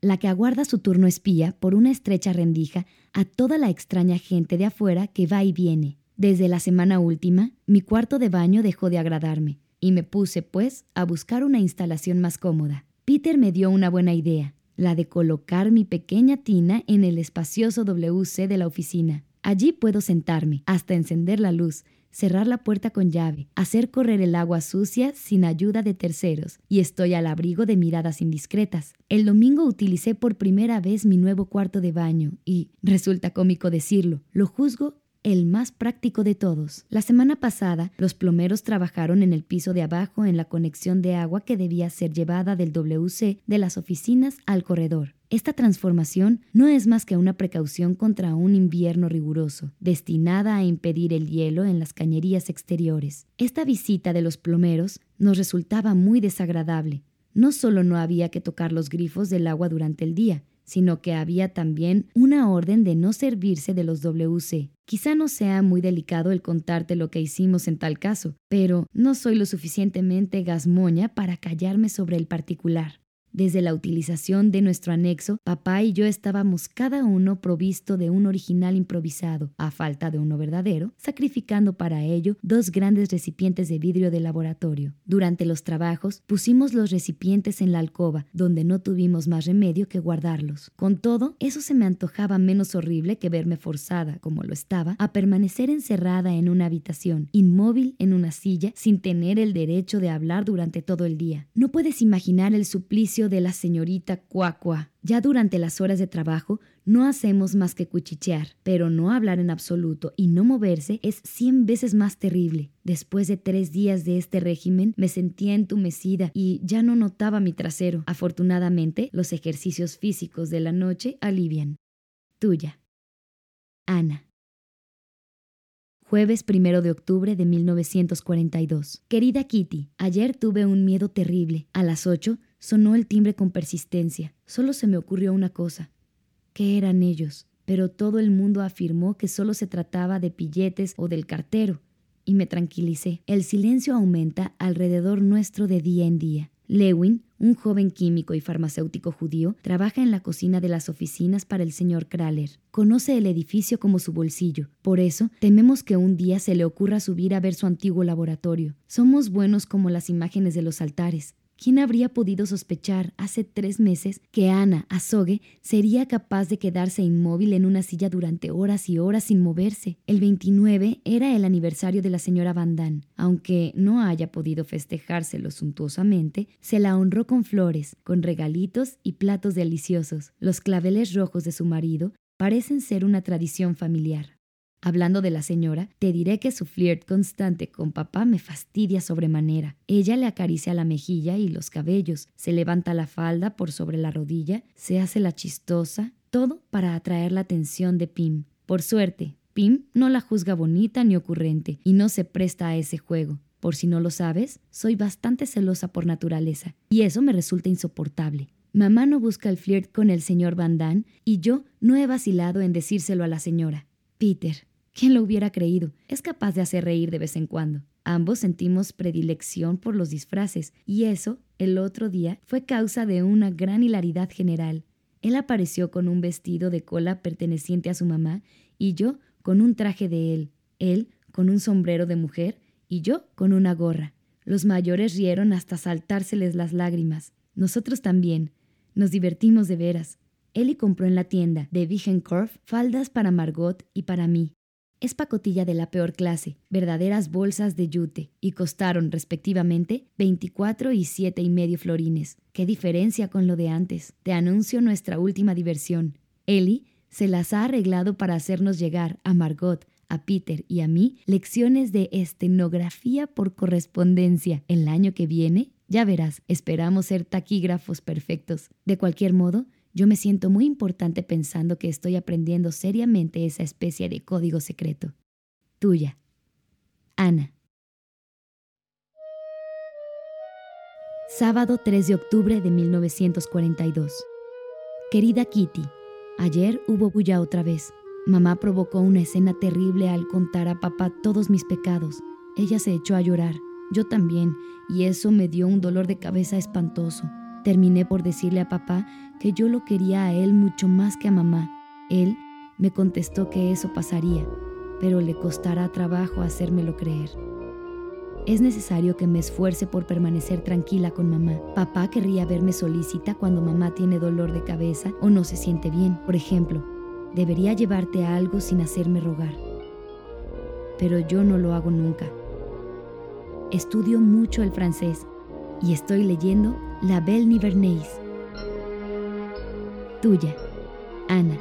la que aguarda su turno espía por una estrecha rendija a toda la extraña gente de afuera que va y viene. Desde la semana última, mi cuarto de baño dejó de agradarme, y me puse, pues, a buscar una instalación más cómoda. Peter me dio una buena idea, la de colocar mi pequeña tina en el espacioso WC de la oficina. Allí puedo sentarme, hasta encender la luz, cerrar la puerta con llave, hacer correr el agua sucia sin ayuda de terceros, y estoy al abrigo de miradas indiscretas. El domingo utilicé por primera vez mi nuevo cuarto de baño y, resulta cómico decirlo, lo juzgo el más práctico de todos. La semana pasada, los plomeros trabajaron en el piso de abajo en la conexión de agua que debía ser llevada del WC de las oficinas al corredor. Esta transformación no es más que una precaución contra un invierno riguroso, destinada a impedir el hielo en las cañerías exteriores. Esta visita de los plomeros nos resultaba muy desagradable. No solo no había que tocar los grifos del agua durante el día, sino que había también una orden de no servirse de los WC. Quizá no sea muy delicado el contarte lo que hicimos en tal caso, pero no soy lo suficientemente gasmoña para callarme sobre el particular. Desde la utilización de nuestro anexo, papá y yo estábamos cada uno provisto de un original improvisado, a falta de uno verdadero, sacrificando para ello dos grandes recipientes de vidrio de laboratorio. Durante los trabajos pusimos los recipientes en la alcoba, donde no tuvimos más remedio que guardarlos. Con todo, eso se me antojaba menos horrible que verme forzada, como lo estaba, a permanecer encerrada en una habitación, inmóvil en una silla, sin tener el derecho de hablar durante todo el día. No puedes imaginar el suplicio de la señorita Cuacua. Ya durante las horas de trabajo no hacemos más que cuchichear, pero no hablar en absoluto y no moverse es cien veces más terrible. Después de tres días de este régimen me sentía entumecida y ya no notaba mi trasero. Afortunadamente, los ejercicios físicos de la noche alivian. Tuya. Ana. Jueves primero de octubre de 1942. Querida Kitty, ayer tuve un miedo terrible. A las ocho Sonó el timbre con persistencia. Solo se me ocurrió una cosa. ¿Qué eran ellos? Pero todo el mundo afirmó que solo se trataba de pilletes o del cartero, y me tranquilicé. El silencio aumenta alrededor nuestro de día en día. Lewin, un joven químico y farmacéutico judío, trabaja en la cocina de las oficinas para el señor Kraler. Conoce el edificio como su bolsillo. Por eso, tememos que un día se le ocurra subir a ver su antiguo laboratorio. Somos buenos como las imágenes de los altares. ¿Quién habría podido sospechar hace tres meses que Ana Azogue sería capaz de quedarse inmóvil en una silla durante horas y horas sin moverse? El 29 era el aniversario de la señora Van. Aunque no haya podido festejárselo suntuosamente, se la honró con flores, con regalitos y platos deliciosos. Los claveles rojos de su marido parecen ser una tradición familiar. Hablando de la señora, te diré que su flirt constante con papá me fastidia sobremanera. Ella le acaricia la mejilla y los cabellos, se levanta la falda por sobre la rodilla, se hace la chistosa, todo para atraer la atención de Pim. Por suerte, Pim no la juzga bonita ni ocurrente y no se presta a ese juego. Por si no lo sabes, soy bastante celosa por naturaleza y eso me resulta insoportable. Mamá no busca el flirt con el señor Van Damme y yo no he vacilado en decírselo a la señora. Peter, ¿Quién lo hubiera creído? Es capaz de hacer reír de vez en cuando. Ambos sentimos predilección por los disfraces, y eso, el otro día, fue causa de una gran hilaridad general. Él apareció con un vestido de cola perteneciente a su mamá, y yo con un traje de él, él con un sombrero de mujer, y yo con una gorra. Los mayores rieron hasta saltárseles las lágrimas. Nosotros también. Nos divertimos de veras. Eli compró en la tienda de Vigenkorf faldas para Margot y para mí. Es pacotilla de la peor clase, verdaderas bolsas de yute, y costaron, respectivamente, 24 y siete y medio florines. ¿Qué diferencia con lo de antes? Te anuncio nuestra última diversión. Ellie se las ha arreglado para hacernos llegar a Margot, a Peter y a mí lecciones de estenografía por correspondencia. El año que viene, ya verás, esperamos ser taquígrafos perfectos. De cualquier modo, yo me siento muy importante pensando que estoy aprendiendo seriamente esa especie de código secreto. Tuya. Ana. Sábado 3 de octubre de 1942. Querida Kitty, ayer hubo bulla otra vez. Mamá provocó una escena terrible al contar a papá todos mis pecados. Ella se echó a llorar, yo también, y eso me dio un dolor de cabeza espantoso. Terminé por decirle a papá que yo lo quería a él mucho más que a mamá. Él me contestó que eso pasaría, pero le costará trabajo hacérmelo creer. Es necesario que me esfuerce por permanecer tranquila con mamá. Papá querría verme solícita cuando mamá tiene dolor de cabeza o no se siente bien. Por ejemplo, debería llevarte algo sin hacerme rogar. Pero yo no lo hago nunca. Estudio mucho el francés y estoy leyendo La Belle Nivernaise. Tuya, Ana.